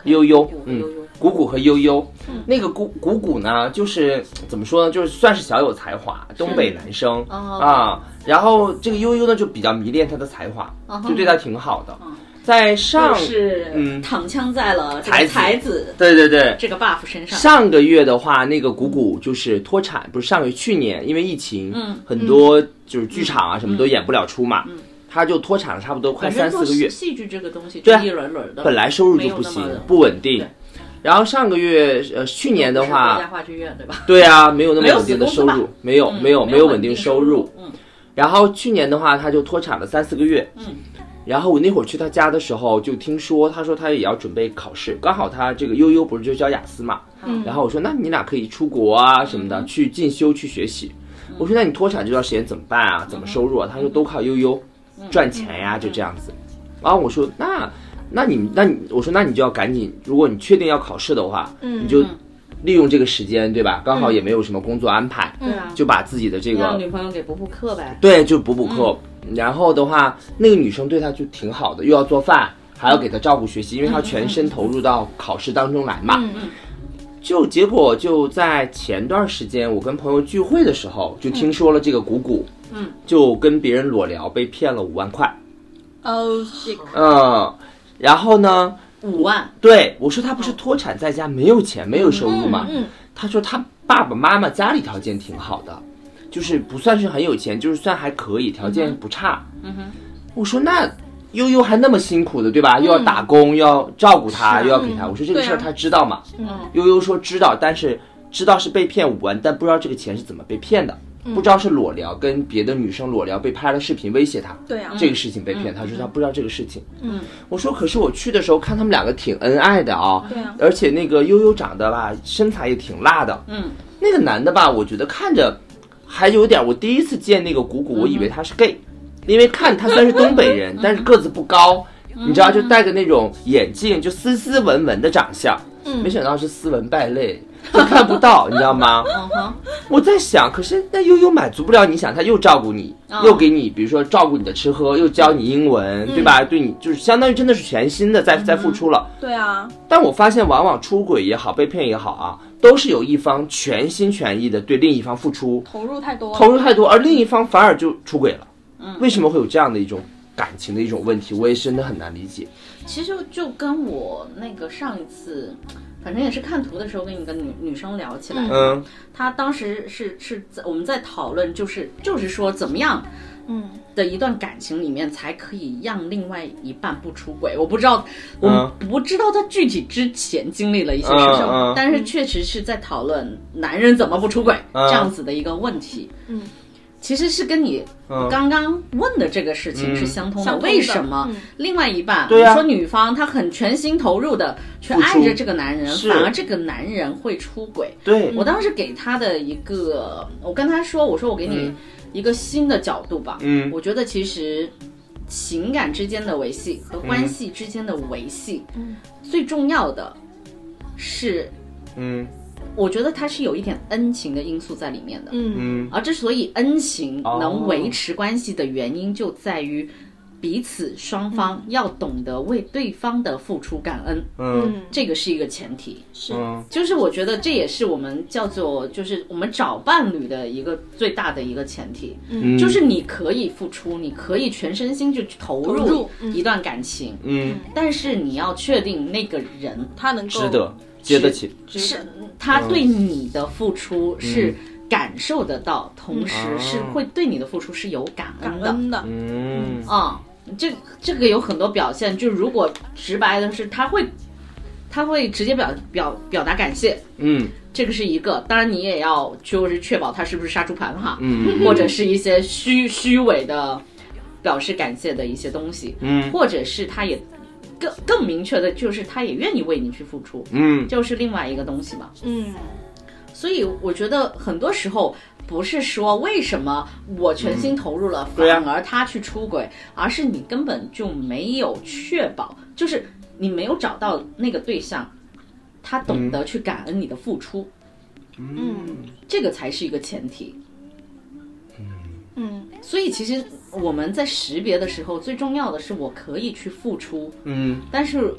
悠悠，嗯，谷谷和悠悠，那个谷谷谷呢，就是怎么说呢，就是算是小有才华，东北男生啊。然后这个悠悠呢，就比较迷恋他的才华，就对他挺好的。在上是嗯，躺枪在了才才子，对对对，这个 buff 身上。上个月的话，那个谷谷就是脱产，不是上个月，去年因为疫情，嗯，很多就是剧场啊什么都演不了出嘛。他就脱产了，差不多快三四个月。戏剧这个东西，对，一轮轮的，本来收入就不行，不稳定。然后上个月，呃，去年的话，国家话剧院对吧？对啊，没有那么稳定的收入，没有，没有，没有稳定收入。嗯。然后去年的话，他就脱产了三四个月。嗯。然后我那会儿去他家的时候，就听说他说他也要准备考试，刚好他这个悠悠不是就教雅思嘛。嗯。然后我说，那你俩可以出国啊什么的，去进修去学习。我说，那你脱产这段时间怎么办啊？怎么收入啊？他说都靠悠悠。赚钱呀，就这样子。然后我说，那，那你，那你，我说，那你就要赶紧，如果你确定要考试的话，嗯，你就利用这个时间，对吧？刚好也没有什么工作安排，对啊，就把自己的这个女朋友给补补课呗。对，就补补课。然后的话，那个女生对他就挺好的，又要做饭，还要给他照顾学习，因为他全身投入到考试当中来嘛。嗯嗯。就结果就在前段时间，我跟朋友聚会的时候，就听说了这个谷谷。嗯，就跟别人裸聊被骗了五万块，哦，嗯，然后呢，五万，对我说他不是脱产在家没有钱没有收入吗？嗯，他说他爸爸妈妈家里条件挺好的，就是不算是很有钱，就是算还可以，条件不差。嗯哼，我说那悠悠还那么辛苦的对吧？又要打工，又要照顾他，又要给他，我说这个事儿他知道吗？嗯，悠悠说知道，但是知道是被骗五万，但不知道这个钱是怎么被骗的。不知道是裸聊跟别的女生裸聊被拍了视频威胁他，对啊，这个事情被骗，他说他不知道这个事情。嗯，我说可是我去的时候看他们两个挺恩爱的啊，对啊，而且那个悠悠长得吧身材也挺辣的，嗯，那个男的吧我觉得看着还有点，我第一次见那个谷谷，我以为他是 gay，因为看他虽然是东北人，但是个子不高，你知道就戴个那种眼镜，就斯斯文文的长相，嗯，没想到是斯文败类。就看不到，你知道吗？我在想，可是那悠悠满足不了你想，他又照顾你，又给你，比如说照顾你的吃喝，又教你英文，对吧？对你就是相当于真的是全新的在在付出了。对啊。但我发现，往往出轨也好，被骗也好啊，都是有一方全心全意的对另一方付出，投入太多，投入太多，而另一方反而就出轨了。嗯。为什么会有这样的一种感情的一种问题？我也真的很难理解。其实就跟我那个上一次。反正也是看图的时候跟一个女女生聊起来，嗯，她当时是是在我们在讨论，就是就是说怎么样嗯，的一段感情里面才可以让另外一半不出轨。我不知道，我不知道他具体之前经历了一些什么，但是确实是在讨论男人怎么不出轨这样子的一个问题。嗯。其实是跟你刚刚问的这个事情是相通的。为什么另外一半，你说女方她很全心投入的去爱着这个男人，反而这个男人会出轨？对。我当时给他的一个，我跟他说，我说我给你一个新的角度吧。嗯，我觉得其实情感之间的维系和关系之间的维系，最重要的是，嗯。我觉得它是有一点恩情的因素在里面的，嗯。嗯，而之所以恩情能维持关系的原因，就在于彼此双方要懂得为对方的付出感恩，嗯，这个是一个前提，是，就是我觉得这也是我们叫做就是我们找伴侣的一个最大的一个前提，嗯，就是你可以付出，你可以全身心去投入一段感情，嗯，但是你要确定那个人他能够值得。接得起，是他对你的付出是感受得到，同时是会对你的付出是有感恩的。嗯，啊，这这个有很多表现，就如果直白的是，他会他会直接表表表达感谢。嗯，这个是一个，当然你也要就是确保他是不是杀猪盘哈，嗯，或者是一些虚虚伪的表示感谢的一些东西，嗯，或者是他也。更更明确的就是，他也愿意为你去付出，嗯，就是另外一个东西嘛，嗯，所以我觉得很多时候不是说为什么我全心投入了，反而他去出轨，而是你根本就没有确保，就是你没有找到那个对象，他懂得去感恩你的付出，嗯，这个才是一个前提，嗯嗯，所以其实。我们在识别的时候，最重要的是我可以去付出，嗯，但是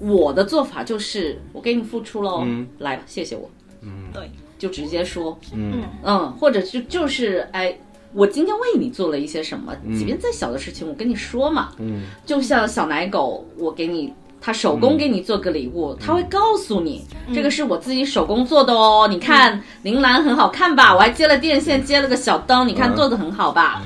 我的做法就是我给你付出喽，来吧，谢谢我，嗯，对，就直接说，嗯。嗯，或者就就是哎，我今天为你做了一些什么，即便再小的事情，我跟你说嘛，嗯，就像小奶狗，我给你。他手工给你做个礼物，他会告诉你，这个是我自己手工做的哦。你看铃兰很好看吧？我还接了电线，接了个小灯，你看做的很好吧？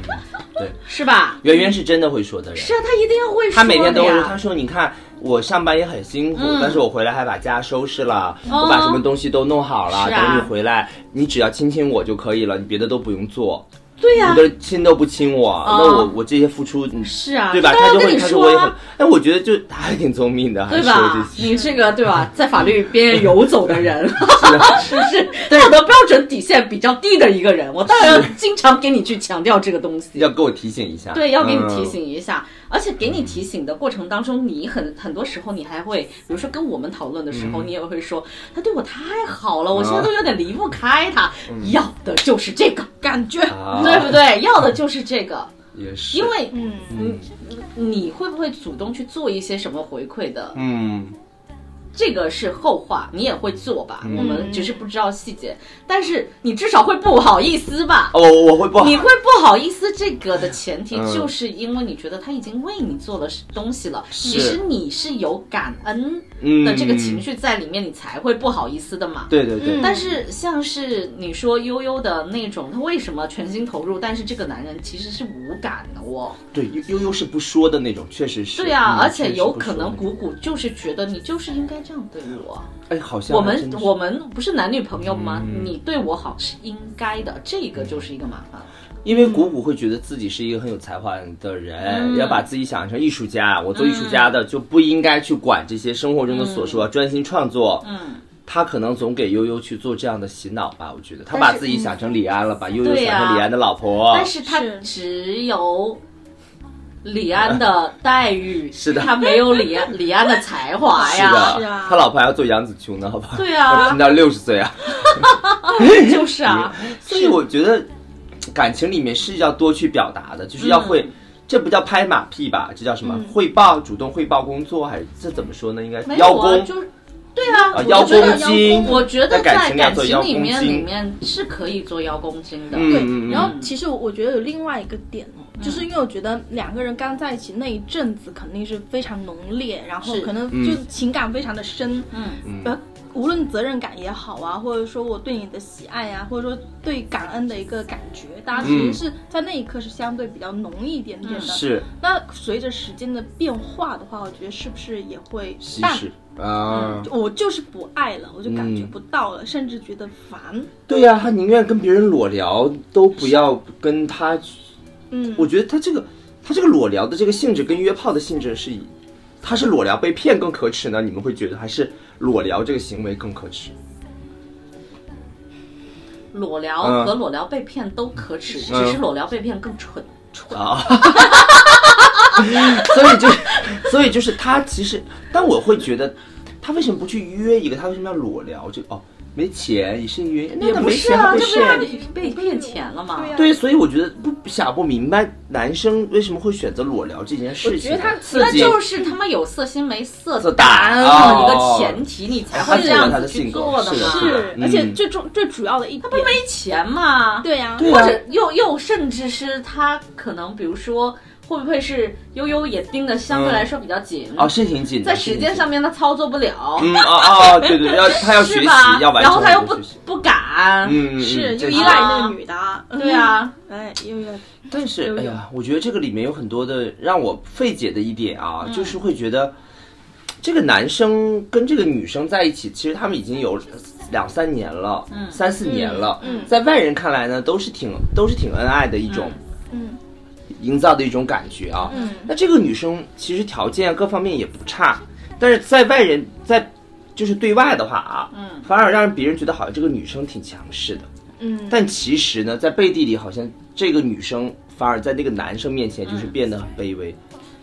对，是吧？圆圆是真的会说的人。是啊，他一定要会说。他每天都会说，他说：“你看我上班也很辛苦，但是我回来还把家收拾了，我把什么东西都弄好了，等你回来，你只要亲亲我就可以了，你别的都不用做。”对呀，你的亲都不亲我，那我我这些付出，是啊，对吧？他就会他说我也很，哎，我觉得就他还挺聪明的，对吧？你这个对吧，在法律边缘游走的人，是不 是道德标准底线比较低的一个人？我当然要经常给你去强调这个东西，要给我提醒一下，对，要给你提醒一下。而且给你提醒的过程当中，你很很多时候你还会，比如说跟我们讨论的时候，你也会说他对我太好了，我现在都有点离不开他，要的就是这个感觉，对不对？要的就是这个，也是，因为嗯，你你会不会主动去做一些什么回馈的？嗯。这个是后话，你也会做吧？我们只是不知道细节，但是你至少会不好意思吧？哦，我会不，你会不好意思。这个的前提就是因为你觉得他已经为你做了东西了，其实你是有感恩的这个情绪在里面，你才会不好意思的嘛。对对对。但是像是你说悠悠的那种，他为什么全心投入？但是这个男人其实是无感的哦。对，悠悠是不说的那种，确实是。对呀，而且有可能谷谷就是觉得你就是应该。这样对我，哎，好像我们我们不是男女朋友吗？你对我好是应该的，这个就是一个麻烦。因为谷谷会觉得自己是一个很有才华的人，要把自己想象成艺术家。我做艺术家的就不应该去管这些生活中的琐事，要专心创作。嗯，他可能总给悠悠去做这样的洗脑吧。我觉得他把自己想成李安了，把悠悠想成李安的老婆。但是他只有。李安的待遇 是的，他没有李安 李安的才华呀，是的，他老婆还要做杨紫琼呢，好不好？对啊，拼到六十岁啊，就是啊，所以我觉得感情里面是要多去表达的，就是要会，这不叫拍马屁吧？这叫什么？汇报，主动汇报工作，还是这怎么说呢？应该邀功，就是对啊，我觉得。我觉得在感情里面里面是可以做邀功金的。对，然后其实我觉得有另外一个点。就是因为我觉得两个人刚在一起那一阵子肯定是非常浓烈，然后可能就情感非常的深。嗯，呃，无论责任感也好啊，或者说我对你的喜爱啊，或者说对感恩的一个感觉，大家其实是在那一刻是相对比较浓一点点的。是。那随着时间的变化的话，我觉得是不是也会淡啊？我就是不爱了，我就感觉不到了，甚至觉得烦。对呀，他宁愿跟别人裸聊，都不要跟他。嗯，我觉得他这个，他这个裸聊的这个性质跟约炮的性质是以。他是裸聊被骗更可耻呢？你们会觉得还是裸聊这个行为更可耻？裸聊和裸聊被骗都可耻，只是裸聊被骗更蠢蠢啊！所以就，所以就是他其实，但我会觉得，他为什么不去约一个？他为什么要裸聊？就哦。没钱也是原因，也不是啊，这不是被骗钱了吗？对，所以我觉得不想不明白男生为什么会选择裸聊这件事情。我觉得他那就是他妈有色心没色胆一个前提，你才会这样子去做的嘛。是，而且最重最主要的一，他不没钱吗？对呀，或者又又甚至是他可能比如说。会不会是悠悠也盯的相对来说比较紧？哦，是挺紧，在时间上面他操作不了。嗯啊啊，对对，要 他要学习，要完成。然后他又不不敢，嗯是就依赖那个女的。对啊，哎，悠悠。但是哎呀，我觉得这个里面有很多的让我费解的一点啊，就是会觉得这个男生跟这个女生在一起，其实他们已经有两三年了，嗯，三四年了。嗯，在外人看来呢，都是挺都是挺恩爱的一种。营造的一种感觉啊，那这个女生其实条件各方面也不差，但是在外人在就是对外的话啊，嗯，反而让别人觉得好像这个女生挺强势的，嗯，但其实呢，在背地里好像这个女生反而在那个男生面前就是变得很卑微。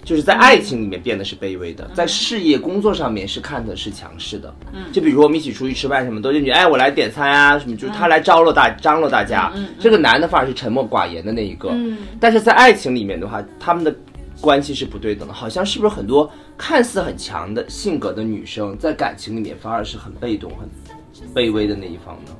就是在爱情里面变得是卑微的，在事业工作上面是看的是强势的。嗯，就比如说我们一起出去吃饭，什么都进去，哎，我来点餐啊，什么就是他来招了大张罗大家。嗯，这个男的反而是沉默寡言的那一个。嗯，但是在爱情里面的话，他们的关系是不对等的，好像是不是很多看似很强的性格的女生，在感情里面反而是很被动、很卑微的那一方呢？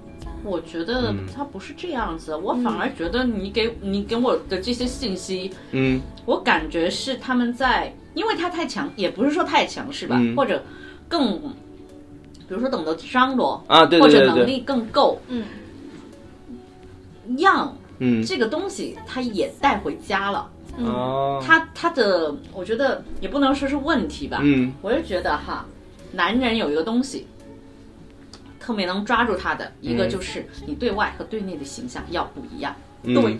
我觉得他不是这样子，我反而觉得你给你给我的这些信息，嗯，我感觉是他们在，因为他太强，也不是说太强势吧，或者更，比如说懂得张罗啊，对对对，或者能力更够，嗯，样嗯。这个东西他也带回家了，哦，他他的我觉得也不能说是问题吧，嗯，我就觉得哈，男人有一个东西。特别能抓住他的一个就是你对外和对内的形象要不一样，对，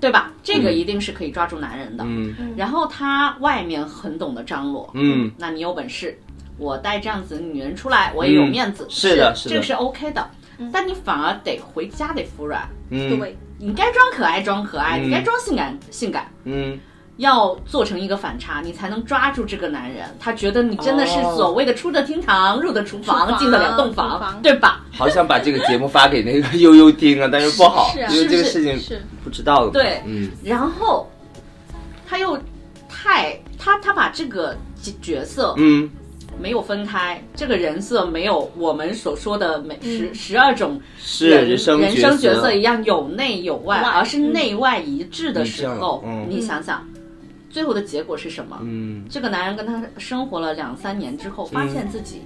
对吧？这个一定是可以抓住男人的。嗯，然后他外面很懂得张罗，嗯，那你有本事，我带这样子的女人出来，我也有面子，是的，是的，这个是 OK 的。但你反而得回家得服软，嗯，对，你该装可爱装可爱，你该装性感性感，嗯。要做成一个反差，你才能抓住这个男人。他觉得你真的是所谓的出得厅堂，入得厨房，进得了洞房，对吧？好想把这个节目发给那个悠悠听啊，但是不好，因为这个事情是不知道的。对，嗯。然后他又太他他把这个角色嗯没有分开，这个人设没有我们所说的每十十二种人生人生角色一样有内有外，而是内外一致的时候，你想想。最后的结果是什么？嗯，这个男人跟他生活了两三年之后，发现自己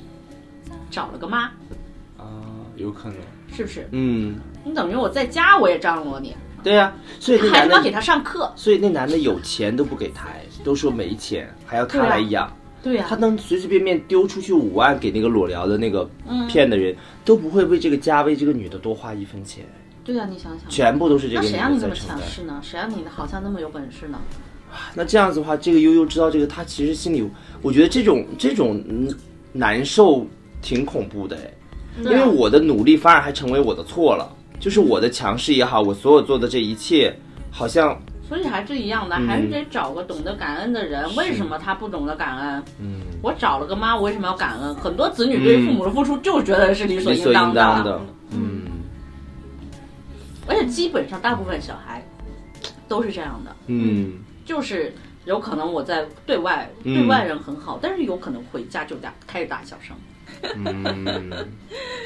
找了个妈。啊，有可能。是不是？嗯，你等于我在家我也张罗你，对呀，所以还他妈给他上课，所以那男的有钱都不给他，都说没钱，还要他来养，对呀，他能随随便便丢出去五万给那个裸聊的那个骗的人，都不会为这个家为这个女的多花一分钱，对呀，你想想，全部都是这个，那谁让你这么强势呢？谁让你好像那么有本事呢？那这样子的话，这个悠悠知道这个，他其实心里，我觉得这种这种难受挺恐怖的哎，因为我的努力反而还成为我的错了，就是我的强势也好，我所有做的这一切，好像所以还是一样的，还是得找个懂得感恩的人。为什么他不懂得感恩？嗯，我找了个妈，我为什么要感恩？很多子女对于父母的付出就觉得是理所应当的，嗯，而且基本上大部分小孩都是这样的，嗯。就是有可能我在对外对外人很好，但是有可能回家就打开始大小声，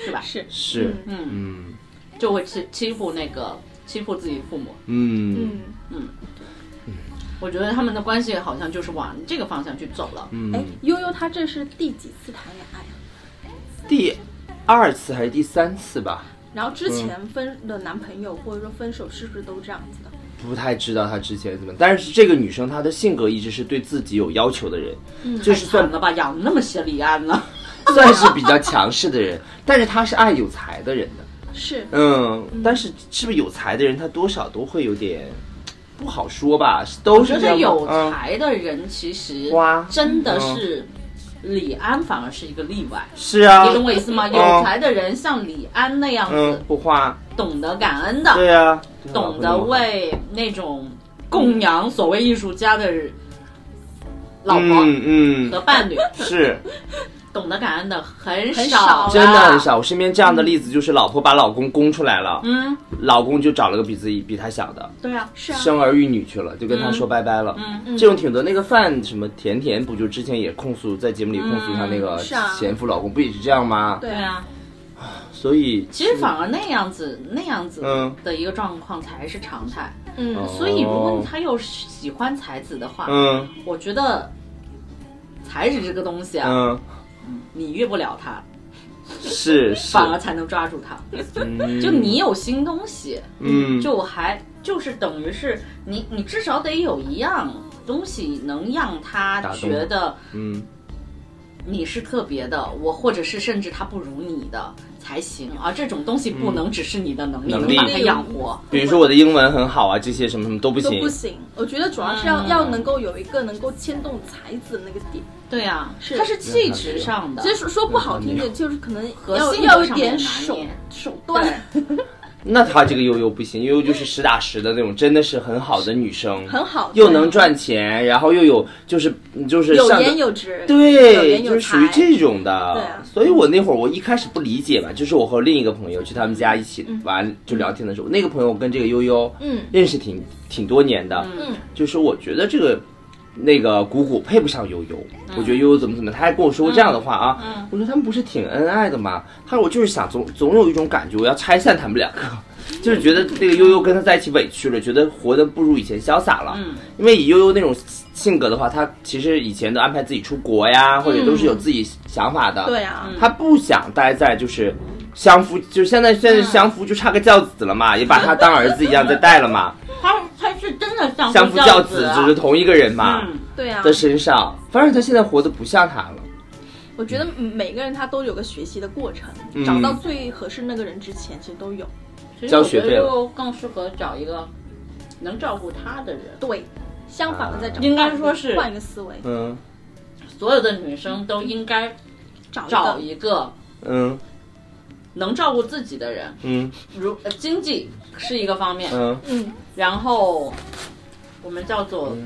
是吧？是是嗯嗯，就会欺欺负那个欺负自己父母。嗯嗯嗯，我觉得他们的关系好像就是往这个方向去走了。哎，悠悠他这是第几次谈恋爱啊？第二次还是第三次吧。然后之前分的男朋友或者说分手是不是都这样子的？不太知道她之前怎么，但是这个女生她的性格一直是对自己有要求的人，就是算了吧，养那么些李安呢，算是比较强势的人，但是她是爱有才的人的，是，嗯，但是是不是有才的人，他多少都会有点不好说吧？都是有才的人，其实真的是。李安反而是一个例外，是啊，你懂我意思吗？有才的人像李安那样子，不花，懂得感恩的，对啊，懂得为那种供养所谓艺术家的老婆嗯和伴侣。是。懂得感恩的很少，真的很少。我身边这样的例子就是老婆把老公供出来了，嗯，老公就找了个比自己比他小的，对啊，是啊，生儿育女去了，就跟他说拜拜了。嗯嗯，这种挺多。那个范什么甜甜不就之前也控诉在节目里控诉她那个前夫老公，不也是这样吗？对啊，所以其实反而那样子那样子的一个状况才是常态。嗯，所以如果他又喜欢才子的话，嗯，我觉得才子这个东西啊，嗯。你越不了他，是反而才能抓住他。就你有新东西，嗯，就还就是等于是你，你至少得有一样东西能让他觉得，嗯，你是特别的，我或者是甚至他不如你的。才行而！这种东西不能只是你的能力能把它养活。比如说我的英文很好啊，这些什么什么都不行。都不行。我觉得主要是要要能够有一个能够牵动才子那个点。对啊，是它是气质上的。其实说不好听的，就是可能要要一点手手段。那她这个悠悠不行，悠悠就是实打实的那种，真的是很好的女生，很好，又能赚钱，然后又有就是就是有颜有值，对，就是属于这种的。对啊，所以我那会儿我一开始不理解嘛，就是我和另一个朋友去他们家一起玩就聊天的时候，那个朋友跟这个悠悠嗯。认识挺挺多年的，嗯，就是我觉得这个。那个谷谷配不上悠悠，我觉得悠悠怎么怎么，他还跟我说过这样的话啊。我说他们不是挺恩爱的吗？他说我就是想总总有一种感觉，我要拆散他们两个，就是觉得那个悠悠跟他在一起委屈了，觉得活得不如以前潇洒了。嗯，因为以悠悠那种性格的话，他其实以前都安排自己出国呀，或者都是有自己想法的。对呀，他不想待在就是相夫，就现在现在相夫就差个教子了嘛，也把他当儿子一样在带了嘛。他他是真的相夫教子，只是同一个人嘛？对啊。的身上，反正他现在活得不像他了。我觉得每个人他都有个学习的过程，找到最合适那个人之前，其实都有。交学费就更适合找一个能照顾他的人。对，相反的在找，应该说是换一个思维。嗯。所有的女生都应该找找一个嗯能照顾自己的人。嗯。如经济是一个方面。嗯嗯。然后，我们叫做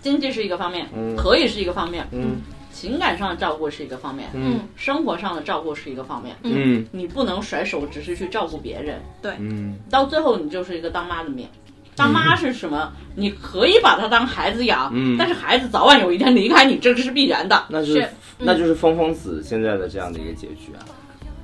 经济是一个方面，可以是一个方面，嗯，情感上的照顾是一个方面，嗯，生活上的照顾是一个方面，嗯，你不能甩手只是去照顾别人，对，嗯，到最后你就是一个当妈的命。当妈是什么？你可以把他当孩子养，嗯，但是孩子早晚有一天离开你，这个是必然的。那是，那就是风风子现在的这样的一个结局啊，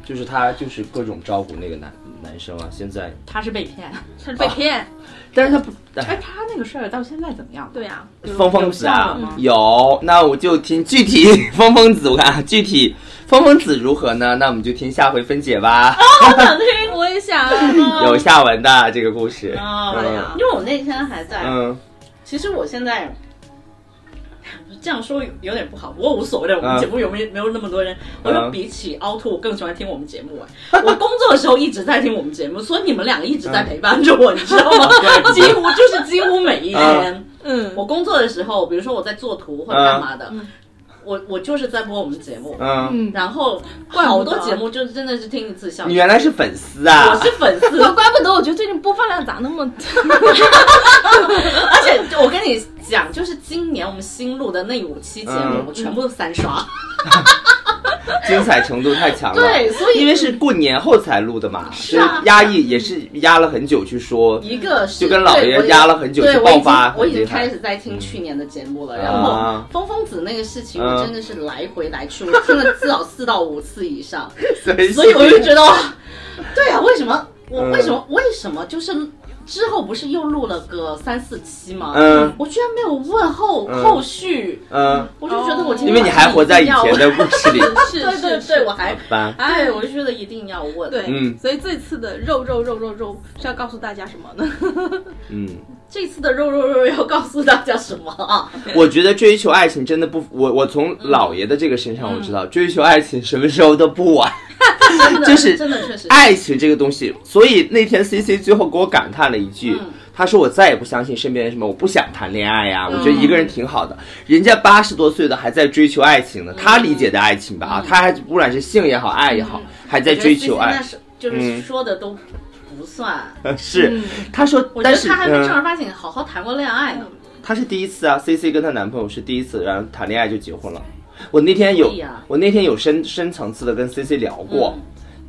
就是他就是各种照顾那个男。男生啊，现在他是被骗，他是被骗，但是他不，哎，他那个事儿到现在怎么样？对呀，疯疯子啊，有，那我就听具体 疯疯子，我看具体疯疯子如何呢？那我们就听下回分解吧。我想听，我也想，有下文的这个故事啊，因为我那天还在，嗯，其实我现在。这样说有点不好，不过无所谓的。我们节目有没有没有那么多人？我说比起凹凸，我更喜欢听我们节目。哎，我工作的时候一直在听我们节目，所以你们两个一直在陪伴着我，你知道吗？几乎就是几乎每一天。嗯，我工作的时候，比如说我在做图或者干嘛的。我我就是在播我们节目，嗯，然后好多节目就真的是听一次笑。你原来是粉丝啊？我是粉丝，怪不得我觉得最近播放量咋那么？而且我跟你讲，就是今年我们新录的那五期节目，我全部都三刷。精彩程度太强了，对，所以因为是过年后才录的嘛，是压抑也是压了很久去说，一个就跟老爷压了很久去爆发。我已经开始在听去年的节目了，然后风风子那个事情，我真的是来回来去，我听了至少四到五次以上，所以我就觉得，对啊，为什么我为什么为什么就是之后不是又录了个三四期吗？嗯，我居然没有问后后续，嗯，我就觉得我今天因为你还活在以前的 故事里，是对对对，我还对，我就觉得一定要问，对，嗯，所以这次的肉肉肉肉肉是要告诉大家什么呢？嗯，这次的肉肉肉要告诉大家什么？啊？我觉得追求爱情真的不，我我从老爷的这个身上我知道，追求爱情什么时候都不晚。就是真的确实，爱情这个东西，所以那天 C C 最后给我感叹了一句，他说我再也不相信身边什么，我不想谈恋爱呀，我觉得一个人挺好的。人家八十多岁的还在追求爱情呢，他理解的爱情吧啊，他还不管是性也好，爱也好，还在追求爱，就是说的都不算。是，他说，但是他还没正儿八经好好谈过恋爱呢。他是第一次啊，C C 跟她男朋友是第一次，然后谈恋爱就结婚了。我那天有，我那天有深深层次的跟 C C 聊过，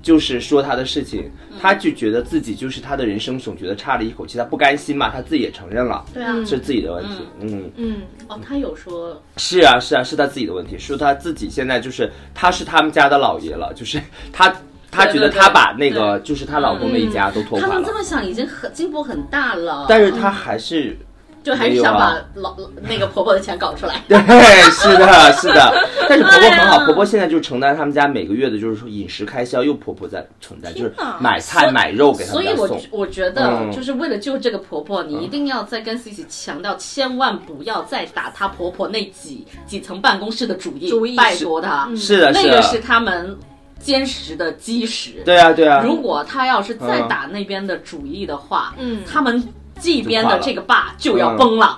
就是说他的事情，他就觉得自己就是他的人生总觉得差了一口气，他不甘心嘛，他自己也承认了，对啊，是自己的问题，嗯。嗯，哦，他有说，是啊是啊，是他自己的问题，说他自己现在就是他是他们家的老爷了，就是他他觉得她把那个就是她老公那一家都拖垮了，他们这么想已经很进步很大了，但是她还是。就还是想把老那个婆婆的钱搞出来。对，是的，是的。但是婆婆很好，婆婆现在就承担他们家每个月的，就是说饮食开销，又婆婆在承担，就是买菜买肉给他们送。所以，我我觉得，就是为了救这个婆婆，你一定要再跟 Cici 强调，千万不要再打她婆婆那几几层办公室的主意，主意拜托她。是的，那个是他们坚实的基石。对啊，对啊。如果他要是再打那边的主意的话，嗯，他们。这边的这个坝就要崩了。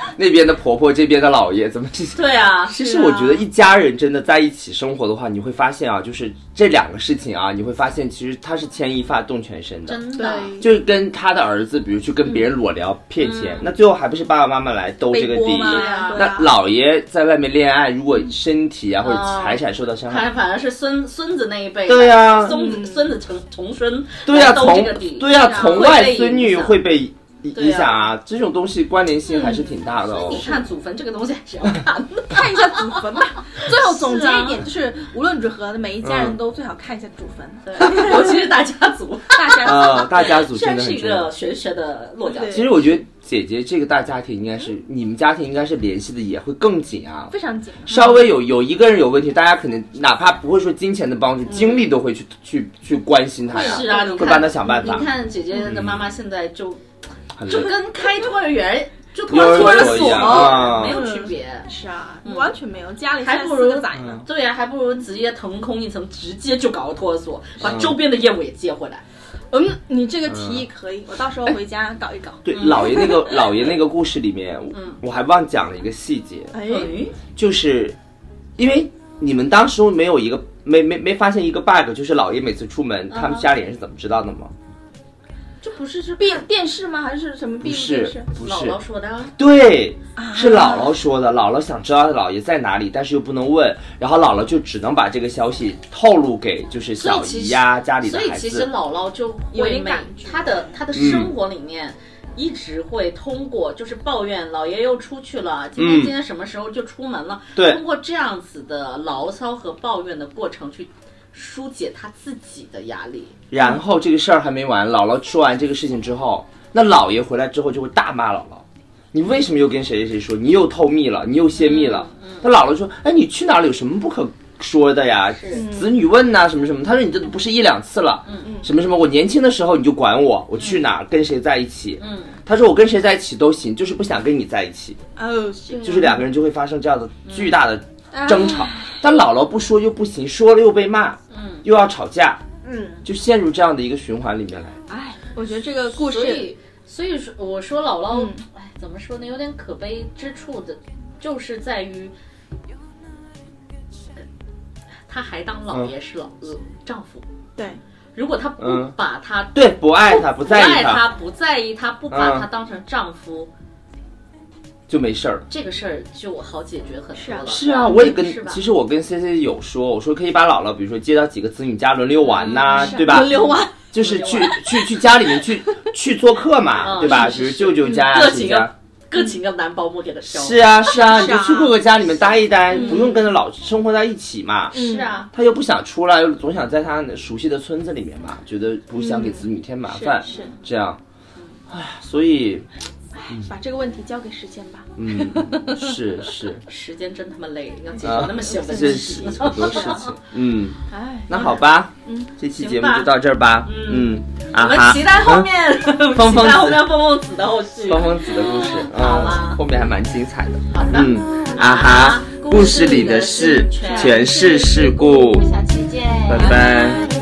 那边的婆婆，这边的姥爷，怎么？这？对啊，其实我觉得一家人真的在一起生活的话，你会发现啊，就是这两个事情啊，你会发现其实他是牵一发动全身的，真的。就是跟他的儿子，比如去跟别人裸聊骗钱，那最后还不是爸爸妈妈来兜这个底？那姥爷在外面恋爱，如果身体啊或者财产受到伤害，反而是孙孙子那一辈，对呀，孙子孙子重重孙，对呀，从对呀，从外孙女会被。影响啊，这种东西关联性还是挺大的哦。你看祖坟这个东西还是要看，看一下祖坟吧。最后总结一点就是，无论如何，每一家人都最好看一下祖坟，对，尤其是大家族，大家族，大家族真的是一个玄学的落脚。其实我觉得姐姐这个大家庭应该是你们家庭应该是联系的也会更紧啊，非常紧。稍微有有一个人有问题，大家肯定哪怕不会说金钱的帮助，精力都会去去去关心他呀，是啊，会帮他想办法。你看姐姐的妈妈现在就。就跟 开托儿园就托托儿所没有区别，是啊，完全没有，家里还不如对呀，还不如直接腾空一层，直接就搞个托儿所，把周边的业务也接回来。嗯，你这个提议可以，我到时候回家搞一搞。对，老爷那个 老爷那个故事里面，嗯，我还忘讲了一个细节，哎，就是因为你们当时没有一个没没没发现一个 bug，就是老爷每次出门，他们家里人是怎么知道的吗？这不是是电电视吗？还是什么？不是，不是姥姥说的。对，是姥姥说的。姥姥想知道姥爷在哪里，但是又不能问，然后姥姥就只能把这个消息透露给就是小姨呀家里的孩子。所以其实姥姥就有点感觉，她的她的生活里面一直会通过就是抱怨姥爷又出去了，今天今天什么时候就出门了？对，通过这样子的牢骚和抱怨的过程去。疏解他自己的压力，然后这个事儿还没完。姥姥说完这个事情之后，那姥爷回来之后就会大骂姥姥：“你为什么又跟谁谁谁说？你又透密了，你又泄密了。”那姥姥说：“哎，你去哪了？有什么不可说的呀？子女问呐，什么什么？他说你这都不是一两次了，什么什么？我年轻的时候你就管我，我去哪跟谁在一起？他说我跟谁在一起都行，就是不想跟你在一起。哦，就是两个人就会发生这样的巨大的争吵。但姥姥不说又不行，说了又被骂。”嗯又要吵架，嗯，就陷入这样的一个循环里面来。哎，我觉得这个故事，所以，所以说，我说姥姥，哎，怎么说呢？有点可悲之处的，就是在于，他还当老爷是老呃丈夫。对，如果他不把他对不爱他不在意他不在意他不把他当成丈夫。就没事儿，这个事儿就好解决很多了。是啊，我也跟其实我跟 C C 有说，我说可以把姥姥，比如说接到几个子女家轮流玩呐，对吧？轮流玩就是去去去家里面去去做客嘛，对吧？比如舅舅家呀、几个各请个男保姆给他教。是啊是啊，你就去各个家里面待一待，不用跟着老生活在一起嘛。是啊，他又不想出来，又总想在他熟悉的村子里面嘛，觉得不想给子女添麻烦，是这样。哎，所以。把这个问题交给时间吧。嗯，是是，时间真他妈累，要解决那么小的事情，很多事情。嗯，哎，那好吧，嗯，这期节目就到这儿吧。嗯，我们期待后面，风风后面风风子的后续，风风子的故事，嗯，后面还蛮精彩的。好的，嗯，啊哈，故事里的事全是事故。下期见，拜拜。